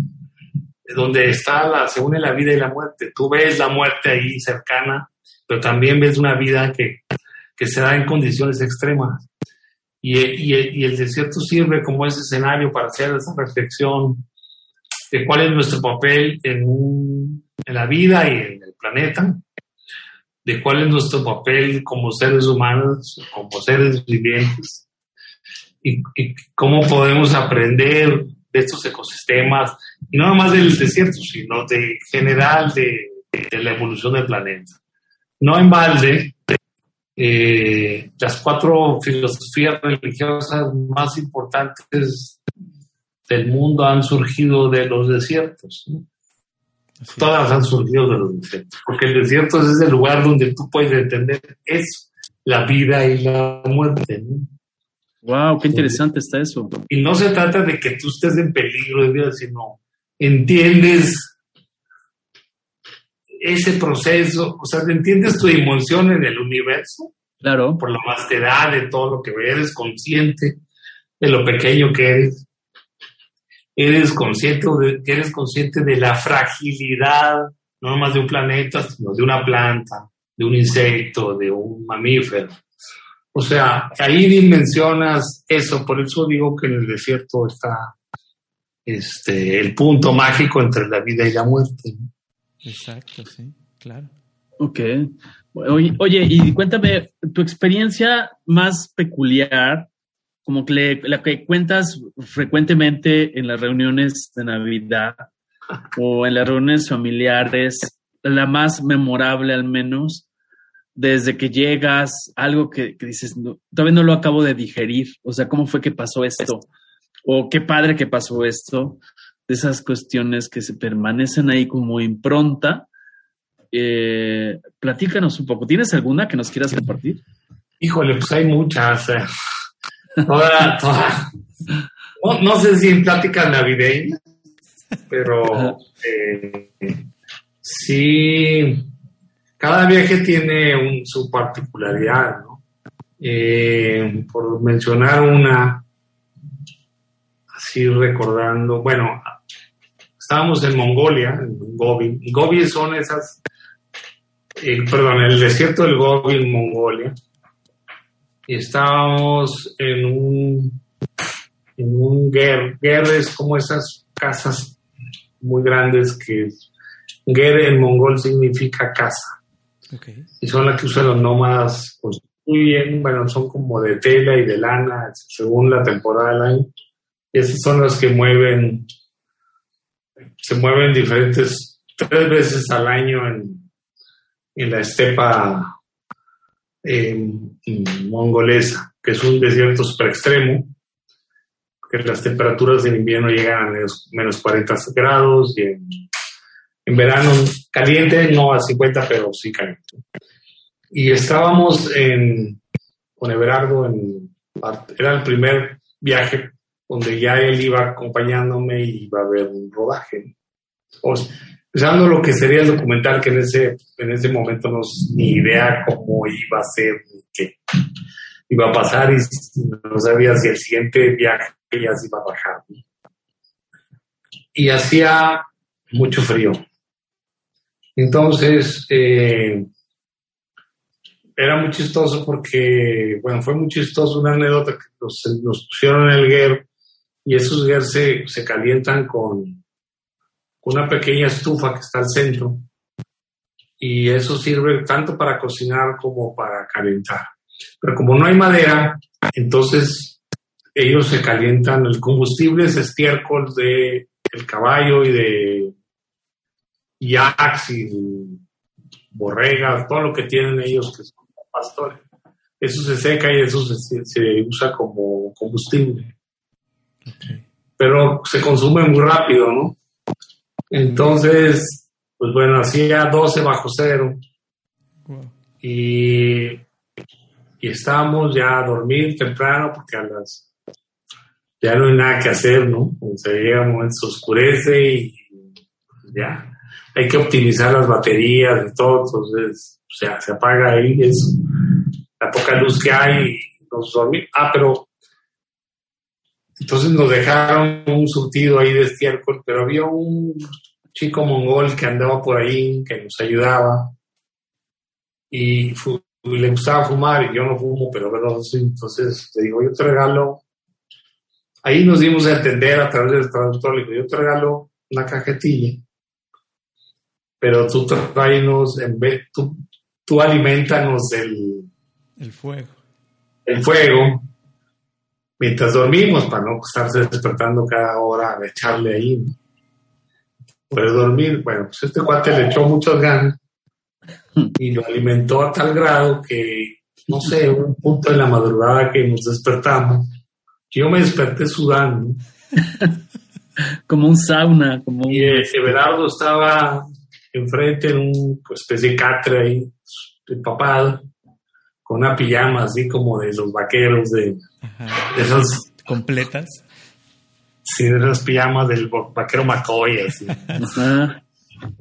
donde está la, se une la vida y la muerte. Tú ves la muerte ahí cercana, pero también ves una vida que, que se da en condiciones extremas. Y, y, y, el desierto sirve como ese escenario para hacer esa reflexión de cuál es nuestro papel en, un, en la vida y en el planeta, de cuál es nuestro papel como seres humanos, como seres vivientes, y, y cómo podemos aprender de estos ecosistemas, y no nomás del desierto, sino de general de, de la evolución del planeta. No en balde, eh, las cuatro filosofías religiosas más importantes del mundo han surgido de los desiertos. ¿no? Todas han surgido de los desiertos, porque el desierto es el lugar donde tú puedes entender eso, la vida y la muerte. ¿no? Wow, qué interesante está eso. Y no se trata de que tú estés en peligro de vida, sino entiendes ese proceso, o sea, entiendes tu emoción en el universo. Claro. Por la vastedad de todo lo que eres consciente de lo pequeño que eres. Eres consciente de, eres consciente de la fragilidad, no nomás de un planeta, sino de una planta, de un insecto, de un mamífero. O sea, ahí dimensionas eso, por eso digo que en el desierto está este, el punto mágico entre la vida y la muerte. Exacto, sí, claro. Ok. Oye, oye, y cuéntame tu experiencia más peculiar, como que le, la que cuentas frecuentemente en las reuniones de Navidad o en las reuniones familiares, la más memorable al menos, desde que llegas, algo que, que dices, no, todavía no lo acabo de digerir, o sea, ¿cómo fue que pasó esto? O qué padre que pasó esto, de esas cuestiones que se permanecen ahí como impronta. Eh, platícanos un poco. ¿Tienes alguna que nos quieras compartir? Híjole, pues hay muchas. Eh. Toda, toda. No, no, sé si en pláticas navideñas, pero eh, sí, cada viaje tiene un, su particularidad, ¿no? Eh, por mencionar una, así recordando, bueno, estábamos en Mongolia, en Gobi. Gobi son esas, eh, perdón, el desierto del Gobi en Mongolia. Y estábamos en un, en un ger. Ger es como esas casas muy grandes que ger en mongol significa casa. Okay. Y son las que usan los nómadas construyen, bueno, son como de tela y de lana, según la temporada del año. Y esas son las que mueven se mueven diferentes, tres veces al año en, en la estepa eh, mongolesa, que es un desierto super extremo, que las temperaturas en invierno llegan a menos, menos 40 grados y en, en, verano caliente, no a 50, pero sí caliente. Y estábamos en, con Everardo, en, era el primer viaje donde ya él iba acompañándome y iba a haber un rodaje. O, pensando lo que sería el documental, que en ese, en ese momento no ni idea cómo iba a ser, ni qué iba a pasar y no sabía si el siguiente viaje ya se iba a bajar. Y hacía mucho frío. Entonces, eh, era muy chistoso porque, bueno, fue muy chistoso una anécdota que nos, nos pusieron en el GER y esos GER se, se calientan con, con, una pequeña estufa que está al centro y eso sirve tanto para cocinar como para calentar. Pero como no hay madera, entonces ellos se calientan, el combustible es estiércol de el caballo y de yaks y borregas, todo lo que tienen ellos que son pastores. Eso se seca y eso se, se usa como combustible. Okay. Pero se consume muy rápido, ¿no? Entonces, pues bueno, hacía 12 bajo cero. Wow. Y, y estábamos ya a dormir temprano porque a las ya no hay nada que hacer, ¿no? O sea, llega un momento, se oscurece y ya. Hay que optimizar las baterías y todo, entonces, o sea, se apaga ahí, es la poca luz que hay y nos dormimos. Ah, pero entonces nos dejaron un surtido ahí de estiércol, pero había un chico mongol que andaba por ahí, que nos ayudaba, y, le gustaba fumar, y yo no fumo, pero bueno, entonces le digo, yo te regalo, ahí nos dimos a entender a través del traductor, le digo, yo te regalo una cajetilla, pero tú traenos, en vez, tú, tú alimentanos el, el fuego. El fuego, mientras dormimos, para no estarse despertando cada hora a echarle ahí. Puedes dormir. Bueno, pues este cuate le echó muchas ganas y lo alimentó a tal grado que, no sé, un punto de la madrugada que nos despertamos, yo me desperté sudando. como un sauna, como Y Everardo estaba enfrente en un pues, especie de catre ahí, empapado, con una pijama así como de los vaqueros de, de esas completas. Sí, de esas pijamas del vaquero McCoy, así.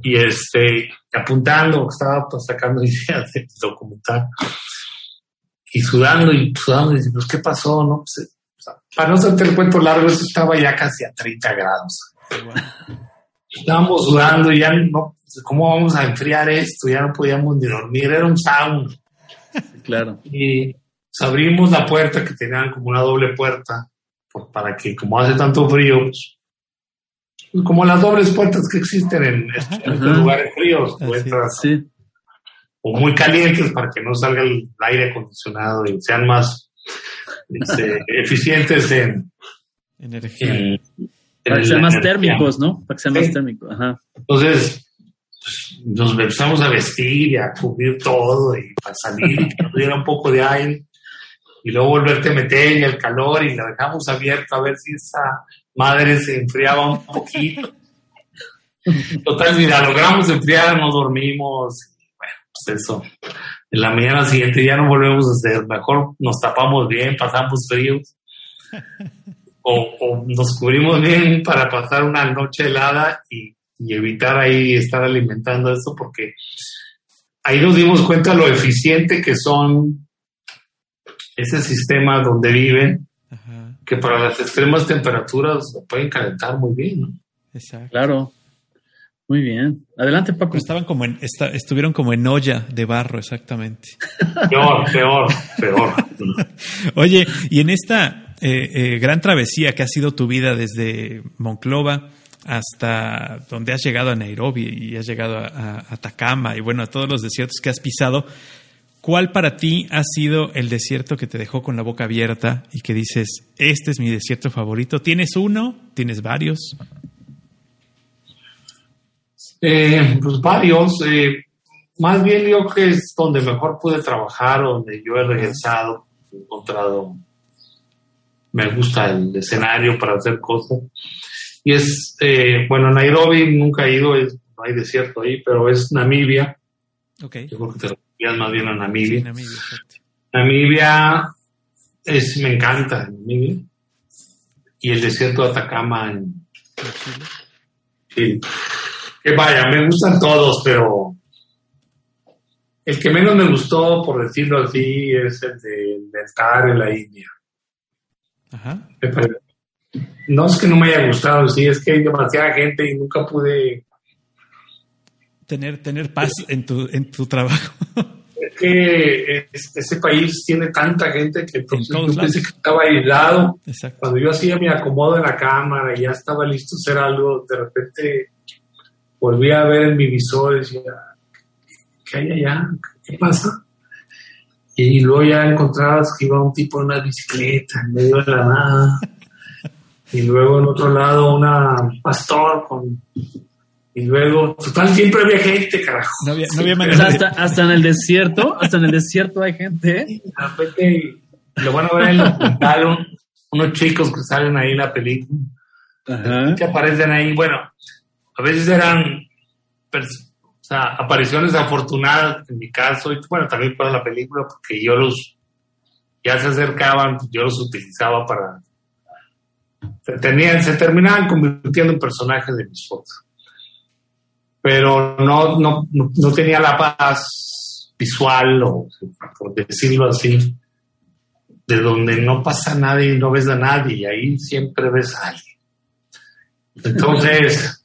Y este, apuntando, estaba pues, sacando ideas de documental. Y sudando y sudando, y pues, ¿qué pasó? No? Pues, para no hacerte el cuento largo, esto estaba ya casi a 30 grados. Estábamos sudando y ya no, ¿cómo vamos a enfriar esto? Ya no podíamos ni dormir, era un sauna. Claro. Y abrimos la puerta que tenían como una doble puerta pues, para que como hace tanto frío, pues, como las dobles puertas que existen en, estos lugares fríos, sí. o muy calientes para que no salga el, aire acondicionado y sean más este, eficientes en energía. para que sean más térmicos, ¿no? Para que sean más térmicos. Ajá. Entonces, nos empezamos a vestir y a cubrir todo y para salir y que nos diera un poco de aire y luego volverte a meter y el calor y la dejamos abierta a ver si esa madre se enfriaba un poquito. Total, mira, logramos enfriar, nos dormimos, bueno, pues eso. En la mañana siguiente ya no volvemos a hacer, mejor nos tapamos bien, pasamos fríos. O, o nos cubrimos bien para pasar una noche helada y, y evitar ahí estar alimentando eso porque ahí nos dimos cuenta lo eficiente que son ese sistema donde viven, que para las extremas temperaturas pueden calentar muy bien, ¿no? Exacto. Claro. Muy bien. Adelante, Paco. Estaban como en, estuvieron como en olla de barro, exactamente. Peor, peor, peor. Oye, y en esta eh, eh, gran travesía que ha sido tu vida desde Monclova hasta donde has llegado a Nairobi y has llegado a, a y bueno, a todos los desiertos que has pisado, ¿Cuál para ti ha sido el desierto que te dejó con la boca abierta y que dices, este es mi desierto favorito? ¿Tienes uno? ¿Tienes varios? Eh, pues varios. Eh, más bien yo que es donde mejor pude trabajar, donde yo he regresado, he encontrado, me gusta el escenario para hacer cosas. Y es, eh, bueno, Nairobi nunca he ido, no hay desierto ahí, pero es Namibia. Okay. Yo creo que te más bien a Namibia. Namibia, es, me encanta, Namibia. Y el desierto de Atacama en Sí. Que vaya, me gustan todos, pero el que menos me gustó, por decirlo así, es el de, estar en la India. Ajá. No es que no me haya gustado, sí, es que hay demasiada gente y nunca pude tener, tener paz en tu, en tu trabajo. Es que ese país tiene tanta gente que yo pensé que estaba aislado. Cuando yo hacía mi acomodo en la cámara y ya estaba listo a hacer algo, de repente volví a ver en mi visor y decía, ¿qué hay allá? ¿Qué pasa? Y luego ya encontrabas que iba un tipo en una bicicleta en medio de la nada. Y luego en otro lado una pastor con y luego, total, siempre había gente, carajo. No había, no había hasta, hasta, en el desierto, hasta en el desierto hay gente. ¿eh? lo van a ver en el documental, unos chicos que salen ahí en la película, que aparecen ahí. Bueno, a veces eran o sea, apariciones afortunadas en mi caso, y bueno, también para la película, porque yo los, ya se acercaban, yo los utilizaba para se terminaban convirtiendo en personajes de mis fotos. Pero no, no, no tenía la paz visual, o por decirlo así, de donde no pasa nada y no ves a nadie, y ahí siempre ves a alguien. Entonces,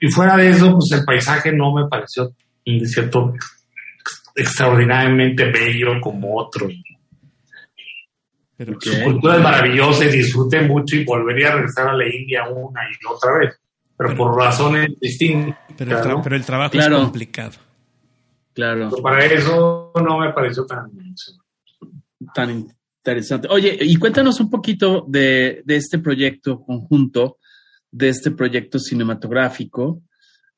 y fuera de eso, pues el paisaje no me pareció un desierto extraordinariamente bello como otro. Pero Su cultura es maravillosa y disfruté mucho y volvería a regresar a la India una y otra vez, pero, por razones distintas. Pero el, pero el trabajo es complicado. Claro. para eso no me pareció tan, tan interesante. Oye, y cuéntanos un poquito de, de este proyecto conjunto, de este proyecto cinematográfico.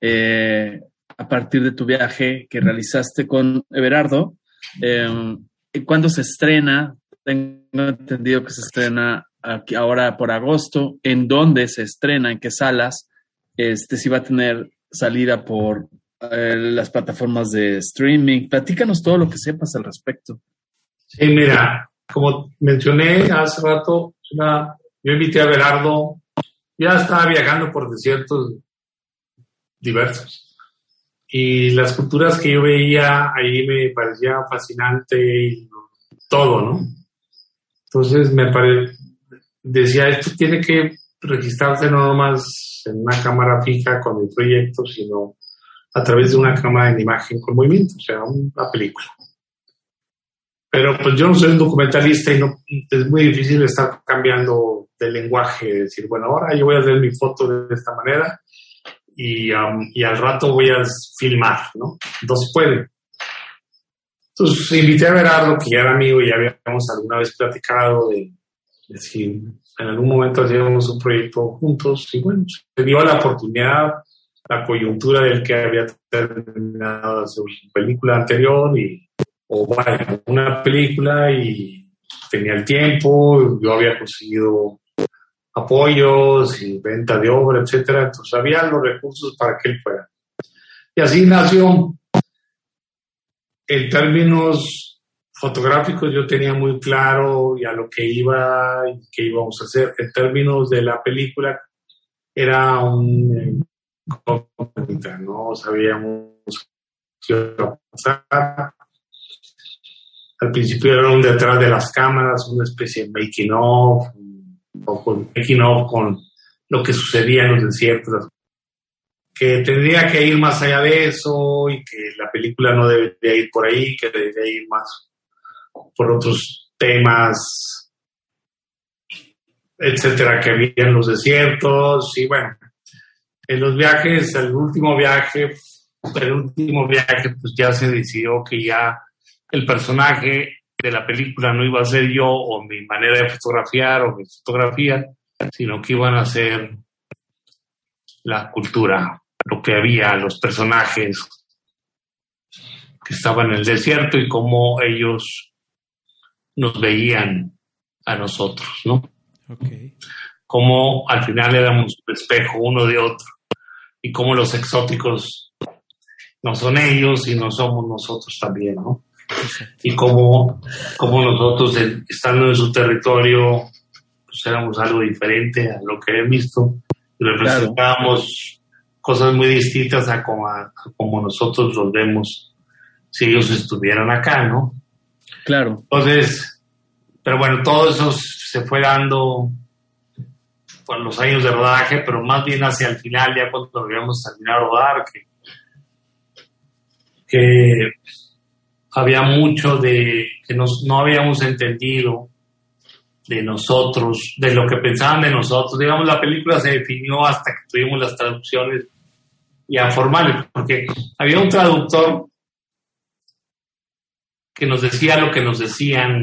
Eh, a partir de tu viaje que realizaste con Everardo. Eh, ¿Cuándo se estrena? Tengo entendido que se estrena aquí ahora por agosto. ¿En dónde se estrena? ¿En qué salas? Este, si va a tener salida por eh, las plataformas de streaming. Platícanos todo lo que sepas al respecto. Sí, mira, como mencioné hace rato, yo invité a Everardo, ya estaba viajando por desiertos diversos y las culturas que yo veía ahí me parecía fascinante y todo, ¿no? Entonces me pare... decía, esto tiene que registrarse no nomás en una cámara fija con el proyecto, sino a través de una cámara de imagen con movimiento, o sea, una película. Pero pues yo no soy un documentalista y no, es muy difícil estar cambiando de lenguaje, decir, bueno, ahora yo voy a hacer mi foto de esta manera y, y al rato voy a filmar, ¿no? Entonces puede. Entonces invité a Berardo, que ya era amigo ya habíamos alguna vez platicado de, si en algún momento hacíamos un proyecto juntos y bueno, se dio la oportunidad, la coyuntura del que había terminado su película anterior y, o vaya, una película y tenía el tiempo, yo había conseguido apoyos y venta de obra, etcétera. Entonces había los recursos para que él fuera. Y así nació. En términos fotográficos yo tenía muy claro ya lo que iba y qué íbamos a hacer. En términos de la película era un no sabíamos qué iba a pasar. Al principio era un detrás de las cámaras, una especie de making of, o con con lo que sucedía en los desiertos, que tendría que ir más allá de eso y que la película no debería ir por ahí, que debería ir más por otros temas, etcétera, que había en los desiertos. Y bueno, en los viajes, el último viaje, el último viaje, pues ya se decidió que ya el personaje de la película no iba a ser yo o mi manera de fotografiar o mi fotografía, sino que iban a ser la cultura, lo que había, los personajes que estaban en el desierto y cómo ellos nos veían a nosotros, ¿no? Okay. Cómo al final éramos un espejo uno de otro y cómo los exóticos no son ellos y no somos nosotros también, ¿no? y como, como nosotros, estando en su territorio, pues éramos algo diferente a lo que he visto, representábamos cosas muy distintas a como, como nosotros los vemos si ellos estuvieran acá, ¿no? Claro. Entonces, pero bueno, todo eso se fue dando por los años de rodaje, pero más bien hacia el final, ya cuando habíamos terminado de rodar, que, que había mucho de que nos, no habíamos entendido de nosotros, de lo que pensaban de nosotros. Digamos, la película se definió hasta que tuvimos las traducciones ya formales, porque había un traductor que nos decía lo que nos decían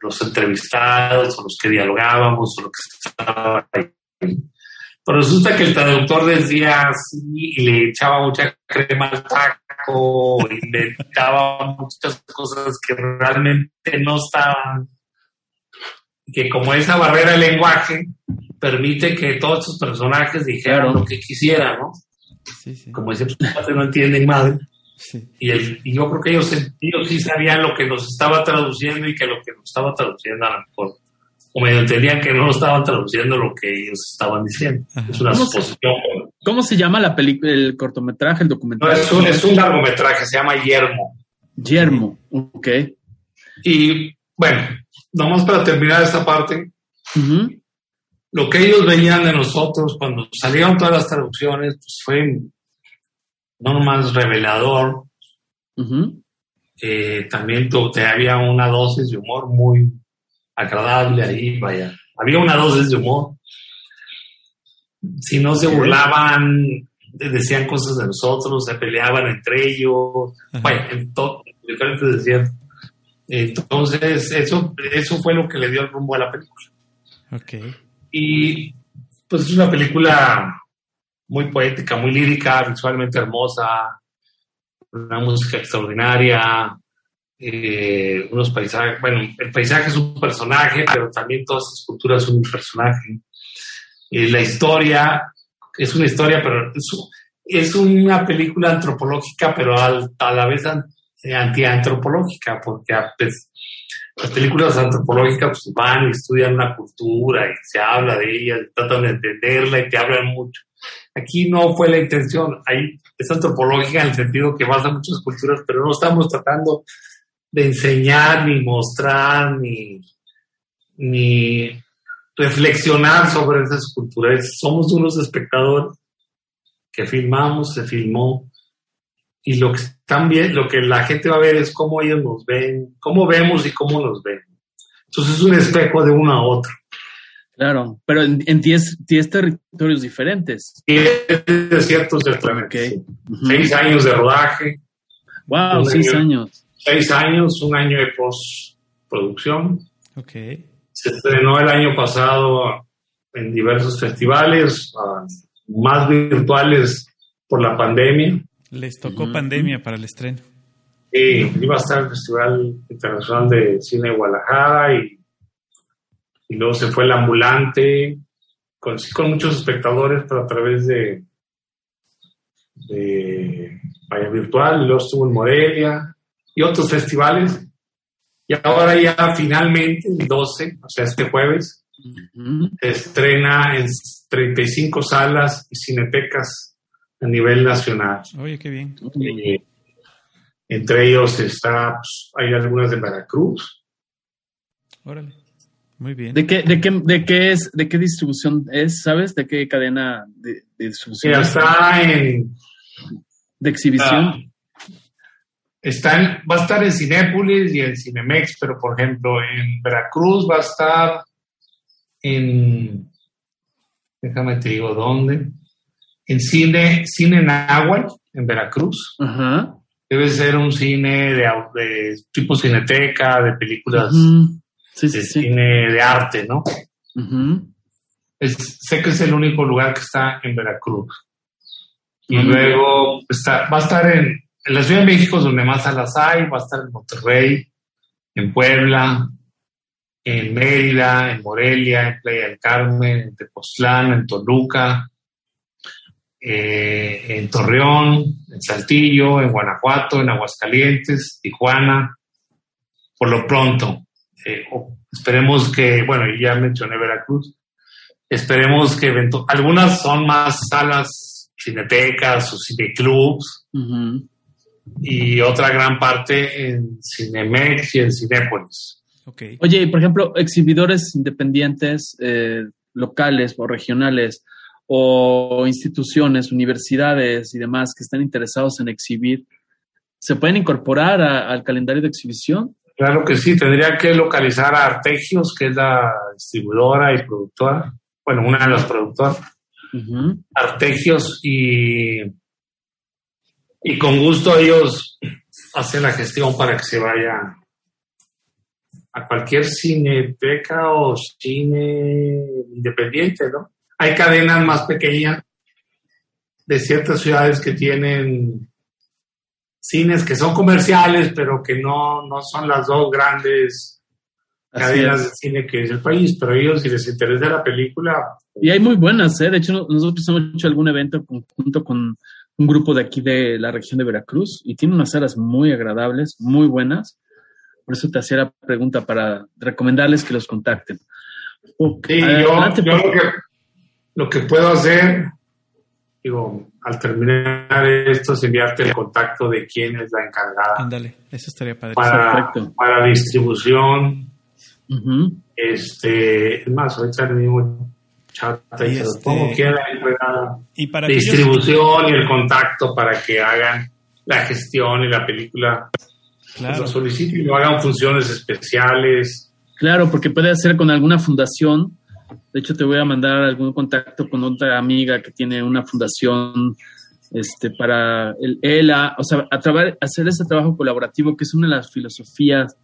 los entrevistados o los que dialogábamos o lo que estaba ahí. Pero resulta que el traductor decía así y le echaba mucha crema al taco, inventaba muchas cosas que realmente no estaban. Que como esa barrera del lenguaje permite que todos estos personajes dijeran lo que quisieran, ¿no? Como ese no entienden madre. Y, y, yo creo que ellos, ellos sí sabían lo que nos estaba traduciendo y que lo que nos estaba traduciendo a lo mejor o medio entendían que no estaban traduciendo lo que ellos estaban diciendo. Es una ¿Cómo se- suposición. ¿Cómo se llama la película, el cortometraje, el No, documental? es, un, es un largometraje, se llama Yermo. Yermo. Ok. Y bueno, nomás para terminar esta parte, lo que ellos veían de nosotros cuando salieron todas las traducciones, pues fue no nomás revelador, eh, también tu- te había una dosis de humor muy agradable ahí, vaya. Había una dosis de humor. Si no se burlaban, decían cosas de nosotros, se peleaban entre ellos, Ajá. vaya, en to- diferentes desiertos. Entonces, eso, eso fue lo que le dio el rumbo a la película. Ok. Y pues es una película muy poética, muy lírica, visualmente hermosa, una música extraordinaria, eh, unos paisajes, bueno, el paisaje es un personaje, pero también todas las culturas son un personaje. Eh, la historia es una historia, pero es, es una película antropológica, pero al- a la vez an- antiantropológica, porque ah, pues, las películas antropológicas pues, van y estudian una cultura y se habla de ella, tratan de entenderla y te hablan mucho. Aquí no fue la intención, ahí es antropológica en el sentido que vas a muchas culturas, pero no estamos tratando de enseñar, ni mostrar, ni, ni reflexionar sobre esas culturas. Somos unos espectadores que filmamos, se filmó, y lo que también, lo que la gente va a ver es cómo ellos nos ven, cómo vemos y cómo nos ven. Entonces es un espejo de uno a otro. Claro, pero en en 10 10 territorios diferentes. Y es de ciertos del planeta. Ok. sí. Ujú. Seis años de rodaje, Wow, seis año. años. seis años, un año de postproducción. Ok. Se estrenó el año pasado en diversos festivales, ah, más virtuales por la pandemia. Les tocó pandemia para el estreno. Y iba a estar el Festival Internacional de Cine de Guadalajara y, y luego se fue el ambulante con, sí, con muchos espectadores, pero a través de, de vaya virtual, y luego estuvo en Morelia y otros festivales. Y ahora ya finalmente, el 12, o sea, este jueves, se estrena en 35 salas y cinetecas a nivel nacional. Oye, qué bien. Eh, entre ellos está, pues, hay algunas de Veracruz. Órale. Muy bien. ¿De qué, de qué, de qué es, de qué distribución es, sabes? ¿De qué cadena de, de distribución? Mira, es? está en, ¿De exhibición? ah, está en- va a estar en Cinépolis y en Cinemex, pero por ejemplo en Veracruz va a estar en, déjame te digo dónde, en cine, cine Náhuatl, en Veracruz. Debe ser un cine de, tipo cineteca, de películas. Sí, de sí, sí. cine de arte, ¿no? Es- sé que es el único lugar que está en Veracruz. Y luego está, va a estar en, en la Ciudad de México, es donde más salas hay, va a estar en Monterrey, en Puebla, en Mérida, en Morelia, en Playa del Carmen, en Tepoztlán, en Toluca, eh, en Torreón, en Saltillo, en Guanajuato, en Aguascalientes, Tijuana, por lo pronto. Eh, esperemos que, bueno, ya mencioné Veracruz, esperemos que algunas son más salas cinetecas o cineclubs Ujú. y otra gran parte en Cinemex y en Cinépolis. Ok. Oye, y por ejemplo, exhibidores independientes, eh, locales o regionales, o instituciones, universidades y demás que están interesados en exhibir, ¿se pueden incorporar a- al calendario de exhibición? Claro que sí, tendría que localizar a Artegios, que es la distribuidora y productora, bueno, una de las productoras. Artegios, y, y con gusto ellos hacen la gestión para que se vaya a cualquier cineteca o cine independiente, ¿no? Hay cadenas más pequeñas de ciertas ciudades que tienen cines que son comerciales, pero que no, no son las dos grandes Así cadenas es. de cine que es el país, pero ellos si les interesa la película, Y hay muy buenas, ¿eh? De hecho, no- nosotros hemos hecho algún evento conjunto con un grupo de aquí de la región de Veracruz y tiene unas salas muy agradables, muy buenas. Por eso te hacía la pregunta para recomendarles que los contacten. Sí, yo, lo, que, lo que puedo hacer, digo, al terminar esto es enviarte el contacto de quién es la encargada. Ándale, eso estaría padre. Para, para distribución. Este, es más, ahorita el mismo chat ahí se este, pongo quién es la encargada. Y para distribución y el contacto para que hagan la gestión y la película. Claro. Lo solicito y lo hagan funciones especiales. Claro, porque puede hacer con alguna fundación de hecho, te voy a mandar algún contacto con otra amiga que tiene una fundación este, para el, ELA, o sea, a hacer ese trabajo colaborativo que es una de las filosofías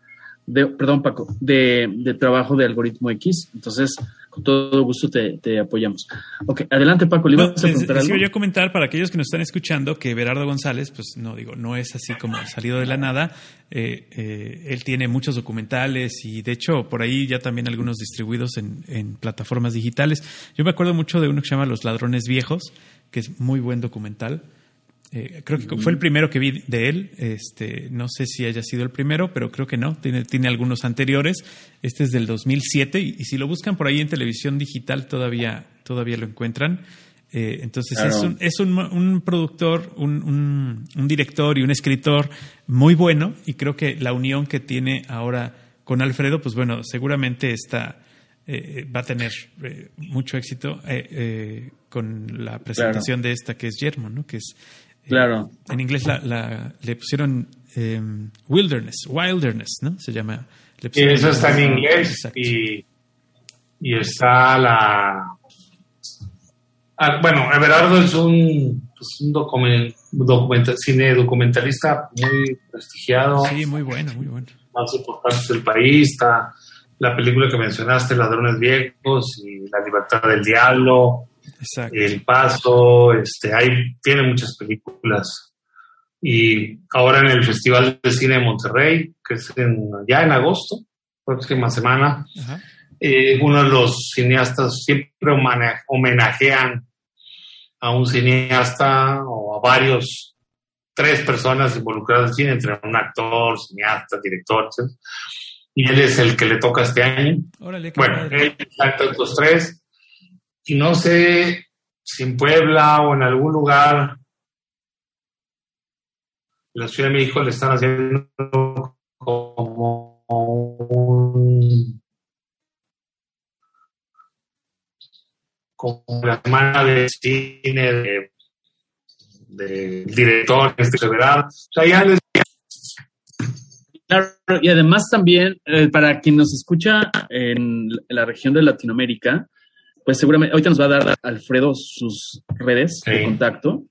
de, perdón Paco, de, de trabajo de algoritmo X. Entonces, con todo gusto te, apoyamos. Ok, adelante Paco, le ibas a preguntar algo. yo comentar para aquellos que nos están escuchando que Berardo González, pues no digo, no es así como salido de la nada. Eh, eh, él tiene muchos documentales y de hecho por ahí ya también algunos distribuidos en, en plataformas digitales. Yo me acuerdo mucho de uno que se llama Los Ladrones Viejos, que es muy buen documental. Eh, creo que fue el primero que vi de él. Este, no sé si haya sido el primero, pero creo que no. Tiene, tiene algunos anteriores. Este es del 2007 y, si lo buscan por ahí en televisión digital todavía, todavía lo encuentran. Eh, entonces es, un, es un, un productor, un, un, director y un escritor muy bueno y creo que la unión que tiene ahora con Alfredo, pues bueno, seguramente está, eh, va a tener mucho éxito con la presentación de esta que es Yermo, ¿no? que es Claro. en inglés la, le pusieron em, wilderness, wilderness, ¿no? Se llama. y eso está en inglés y, y, está la. Ah, bueno, Everardo es un, pues, un document, cine documentalista muy prestigiado. Sí, muy bueno, muy bueno. Más importante del país. Está la película que mencionaste, Ladrones Viejos y La Libertad del Diablo. El Paso, este, hay, tiene muchas películas. Y ahora en el Festival de Cine de Monterrey, que es ya en agosto, próxima semana, eh, uno de los cineastas siempre homenajean a un cineasta o a varios, tres personas involucradas en cine, entre un actor, cineasta, director, Y él es el que le toca este año. bueno, él, los tres y no sé si en Puebla o en algún lugar la Ciudad de México le están haciendo como un, como la semana de cine de, de director este y además también, eh, para quien nos escucha en la región de Latinoamérica, pues seguramente ahorita nos va a dar Alfredo sus redes de contacto,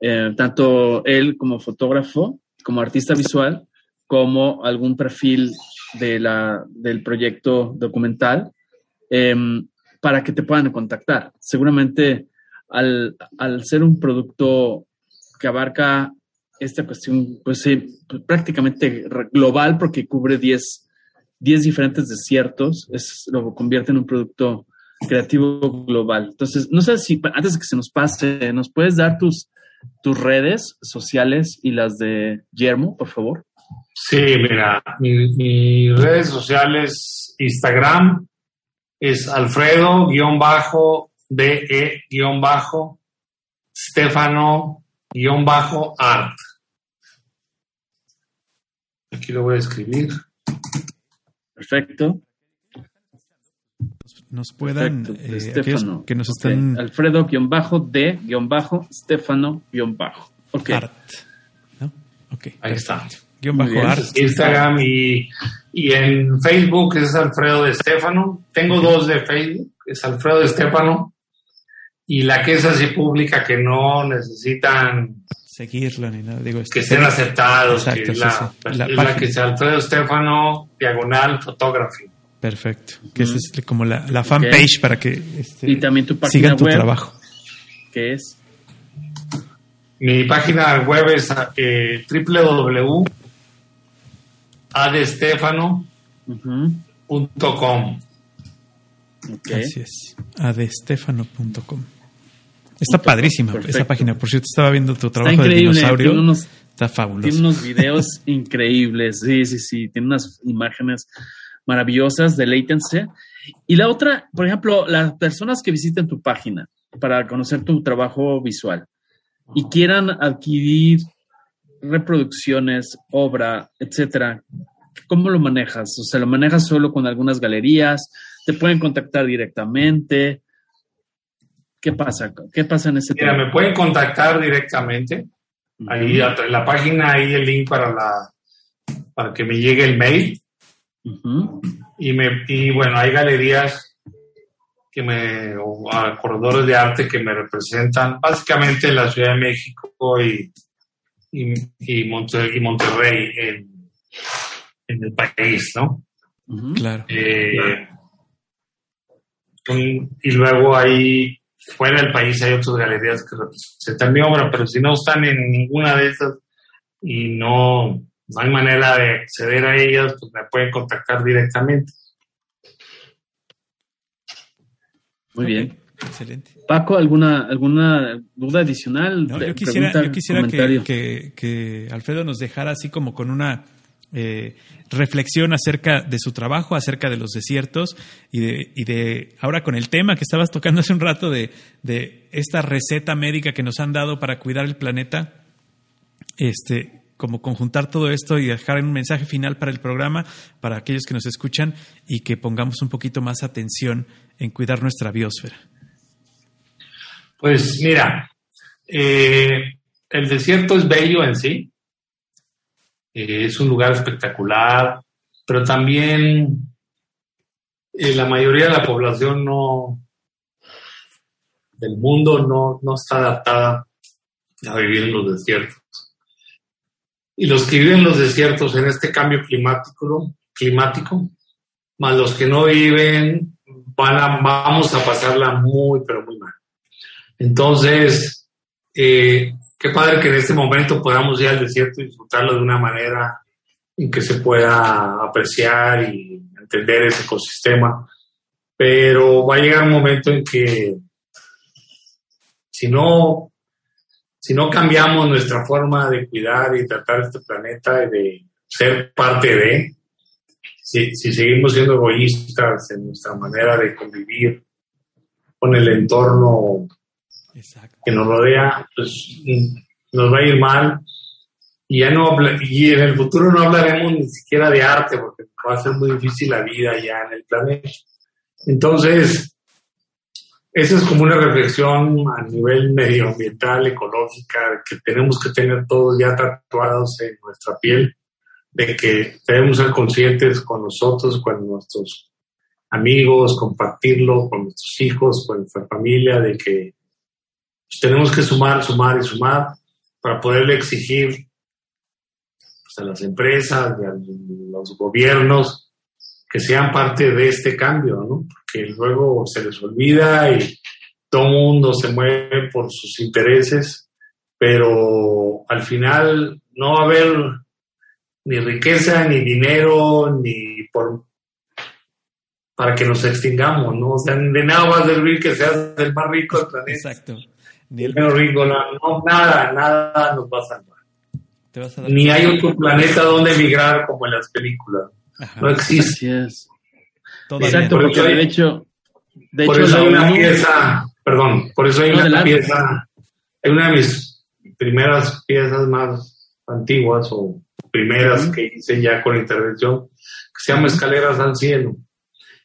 eh, tanto él como fotógrafo, como artista visual, como algún perfil de la, del proyecto documental, em, para que te puedan contactar. Seguramente al, al, ser un producto que abarca esta cuestión, pues, prácticamente global, porque cubre 10 diferentes desiertos, es, lo convierte en un producto creativo global. Entonces, no sé si antes de que se nos pase, ¿nos puedes dar tus, tus redes sociales y las de Guillermo, por favor? Sí, mira, mis redes sociales, Instagram es Alfredo-de-Stefano-art. Aquí lo voy a escribir. Perfecto nos puedan, eh, que nos están... Alfredo-D-Stefano-Art. ¿no? Okay, Ahí está. Instagram y, y, en Facebook es Alfredo de Stefano. Tengo dos de Facebook, es Alfredo de Stefano. Y la que es así pública que no necesitan seguirla ni nada. Digo, que estén aceptados. que es la, la, que es Alfredo Stefano, diagonal, photography. Perfecto. Que esa es como la, la fanpage para que este, y también tu página sigan tu trabajo. ¿Qué es? Mi página web es eh, www.adestefano.com. Así es, adestefano.com. Está padrísima esa página. Por cierto, estaba viendo tu trabajo de dinosaurio. está fabuloso. Tiene unos videos increíbles. Sí, sí, sí. Tiene unas imágenes maravillosas, deleítense. Y la otra, por ejemplo, las personas que visiten tu página para conocer tu trabajo visual y quieran adquirir reproducciones, obra, etcétera, ¿cómo lo manejas? O sea, ¿lo manejas solo con algunas galerías? ¿Te pueden contactar directamente? ¿Qué pasa? ¿Qué pasa en ese Mira, me pueden contactar directamente. Ahí en la página hay el link para la para que me llegue el mail. Y, me, y bueno, hay galerías que me, o corredores de arte que me representan, básicamente en la Ciudad de México y, y, y, Monterrey en, en, el país, ¿no? Claro. Eh, y luego hay, fuera del país hay otras galerías que representan mi obra, pero si no están en ninguna de esas y no, no hay manera de acceder a ellas, pues me pueden contactar directamente. Muy bien. Excelente. Paco, ¿alguna, alguna duda adicional? yo quisiera, yo quisiera que, que, Alfredo nos dejara así como con una eh, reflexión acerca de su trabajo, acerca de los desiertos y de, y de ahora con el tema que estabas tocando hace un rato de, de esta receta médica que nos han dado para cuidar el planeta. Este, como conjuntar todo esto y dejar un mensaje final para el programa, para aquellos que nos escuchan y que pongamos un poquito más atención en cuidar nuestra biosfera. Pues mira, eh, el desierto es bello en sí, eh, es un lugar espectacular, pero también eh, la mayoría de la población no del mundo no, no está adaptada a vivir en los desiertos y los que viven en los desiertos en este cambio climático, climático más los que no viven, van a, vamos a pasarla muy, pero muy mal. Entonces, eh, qué padre que en este momento podamos ir al desierto y disfrutarlo de una manera en que se pueda apreciar y entender ese ecosistema, pero va a llegar un momento en que si no si no cambiamos nuestra forma de cuidar y tratar este planeta y de ser parte de, si, seguimos siendo egoístas en nuestra manera de convivir con el entorno que nos rodea, pues nos va a ir mal. Y ya no y en el futuro no hablaremos ni siquiera de arte, porque va a ser muy difícil la vida ya en el planeta. Entonces, esa es como una reflexión a nivel medioambiental, ecológica, que tenemos que tener todos ya tatuados en nuestra piel, de que debemos ser conscientes con nosotros, con nuestros amigos, compartirlo con nuestros hijos, con nuestra familia, de que pues, tenemos que sumar, sumar y sumar para poderle exigir pues, a las empresas, a los gobiernos, que sean parte de este cambio, ¿no? Porque luego se les olvida y todo el mundo se mueve por sus intereses, pero al final no va a haber ni riqueza, ni dinero, ni por para que nos extingamos, ¿no? O sea, de nada va a servir que seas el más rico del planeta. Exacto. Ni el menos rico, no, nada, nada nos va a salvar. Ni hay otro planeta donde emigrar como en las películas. No existe. Exacto, porque de hecho, de por eso hay una pieza, perdón, por eso hay una pieza, hay una de mis primeras piezas más antiguas o primeras que hice ya con intervención, que se llama Escaleras al Cielo.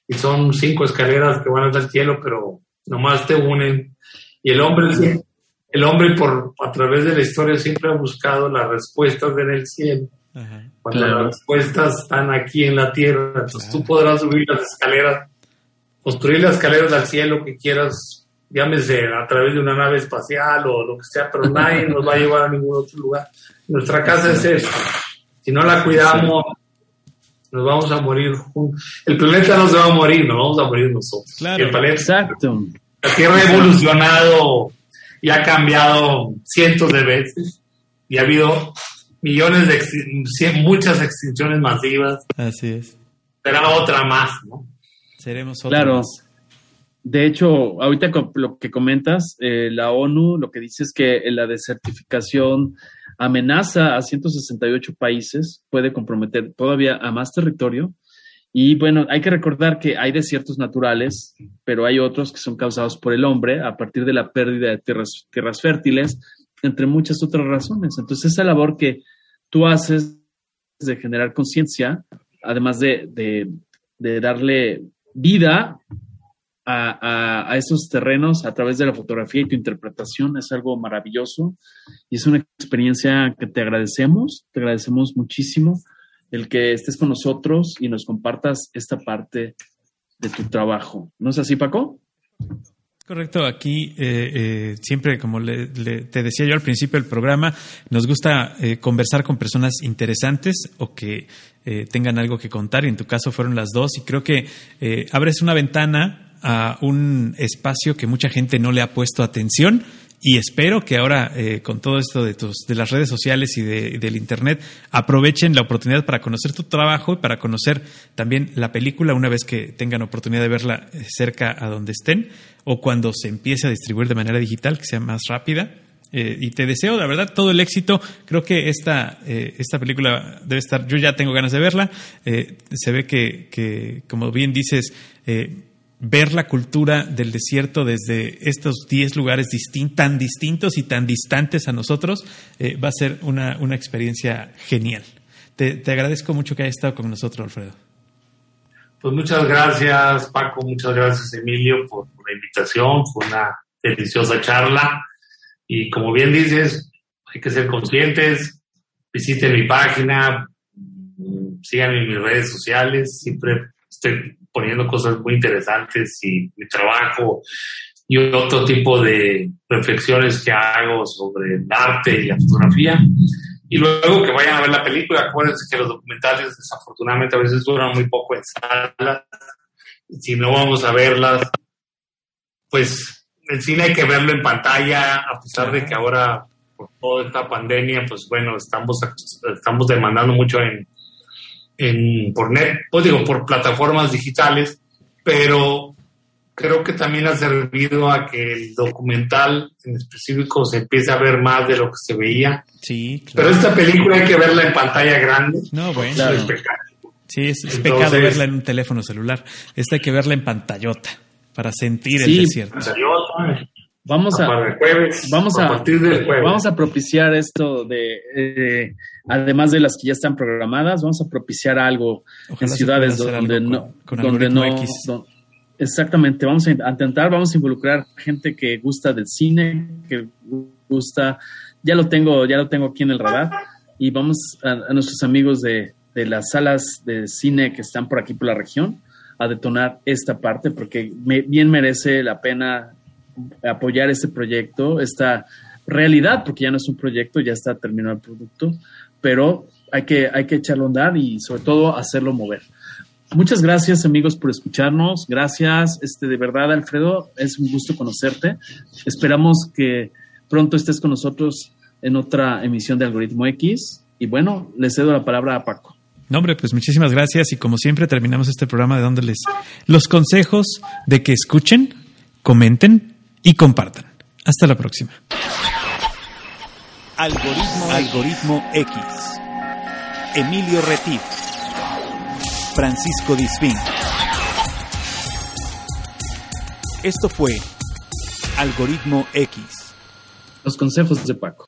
Y son cinco escaleras que van al cielo, pero nomás te unen. Y el hombre, el hombre por, a través de la historia siempre ha buscado las respuestas en el cielo. Cuando las respuestas están aquí en la tierra, entonces tú podrás subir las escaleras, construir las escaleras al cielo que quieras, llámese a través de una nave espacial o lo que sea, pero nadie nos va a llevar a ningún otro lugar. Nuestra casa es eso. Si no la cuidamos, nos vamos a morir juntos. El planeta no se va a morir, nos vamos a morir nosotros. el planeta, Exacto. La Tierra ha evolucionado y ha cambiado cientos de veces y ha habido millones de muchas extinciones masivas. Así es. Será otra más, ¿no? Seremos otra claro. De hecho, ahorita lo que comentas, eh, la ONU lo que dice es que la desertificación amenaza a 168 países, puede comprometer todavía a más territorio Y bueno, hay que recordar que hay desiertos naturales, pero hay otros que son causados por el hombre a partir de la pérdida de tierras, tierras fértiles, entre muchas otras razones. Entonces, esa labor que tú haces de generar conciencia, además de, de, darle vida a, a, esos terrenos a través de la fotografía y tu interpretación, es algo maravilloso y es una experiencia que te agradecemos, te agradecemos muchísimo el que estés con nosotros y nos compartas esta parte de tu trabajo. ¿No es así, Paco? Correcto, aquí eh, eh, siempre, como te decía yo al principio del programa, nos gusta eh, conversar con personas interesantes o que tengan algo que contar, y en tu caso fueron las dos, y creo que abres una ventana a un espacio que mucha gente no le ha puesto atención y espero que ahora, eh, con todo esto de, tus, de las redes sociales y de, del Internet, aprovechen la oportunidad para conocer tu trabajo y para conocer también la película una vez que tengan oportunidad de verla eh, cerca a donde estén o cuando se empiece a distribuir de manera digital, que sea más rápida. Eh, y te deseo, la verdad, todo el éxito. Creo que esta, esta película debe estar, yo ya tengo ganas de verla. se ve que, que, como bien dices, ver la cultura del desierto desde estos 10 lugares tan distintos y tan distantes a nosotros, eh, va a ser una, una experiencia genial. Te, agradezco mucho que hayas estado con nosotros, Alfredo. Pues muchas gracias, Paco, muchas gracias, Emilio, por, la invitación. Fue una deliciosa charla. Y como bien dices, hay que ser conscientes. Visiten mi página, síganme en mis redes sociales. Siempre estoy poniendo cosas muy interesantes y mi trabajo y otro tipo de reflexiones que hago sobre el arte y la fotografía. Y luego que vayan a ver la película, acuérdense que los documentales desafortunadamente a veces duran muy poco en salas. Si no vamos a verlas, pues el cine hay que verlo en pantalla, a pesar de que ahora por toda esta pandemia, pues bueno, estamos, estamos demandando mucho en, en, por net, pues digo, por plataformas digitales, pero creo que también ha servido a que el documental en específico se empiece a ver más de lo que se veía. Sí, Pero esta película hay que verla en pantalla grande. No, bueno. Es pecado. Sí, es, pecado verla en un teléfono celular. Esta hay que verla en pantallota para sentir el desierto. Pantallota. Vamos a, vamos a, vamos a propiciar esto de eh, además de las que ya están programadas, vamos a propiciar algo en ciudades donde no, donde no, exactamente, vamos a intentar, vamos a involucrar gente que gusta del cine, que gusta, ya lo tengo, ya lo tengo aquí en el radar, y vamos a, nuestros amigos de, de, las salas de cine que están por aquí por la región a detonar esta parte, porque bien merece la pena apoyar este proyecto, esta realidad, porque ya no es un proyecto, ya está terminado el producto, pero hay que, hay que echarlo a andar y sobre todo hacerlo mover. Muchas gracias amigos por escucharnos. Gracias, este, de verdad Alfredo, es un gusto conocerte. Esperamos que pronto estés con nosotros en otra emisión de Algoritmo X. Y bueno, le cedo la palabra a Paco. No, hombre, pues muchísimas gracias y como siempre terminamos este programa dándoles los consejos de que escuchen, comenten y compartan. Hasta la próxima. Algoritmo, Algoritmo X. Emilio Retif. Francisco Disfín. Esto fue Algoritmo X. Los consejos de Paco.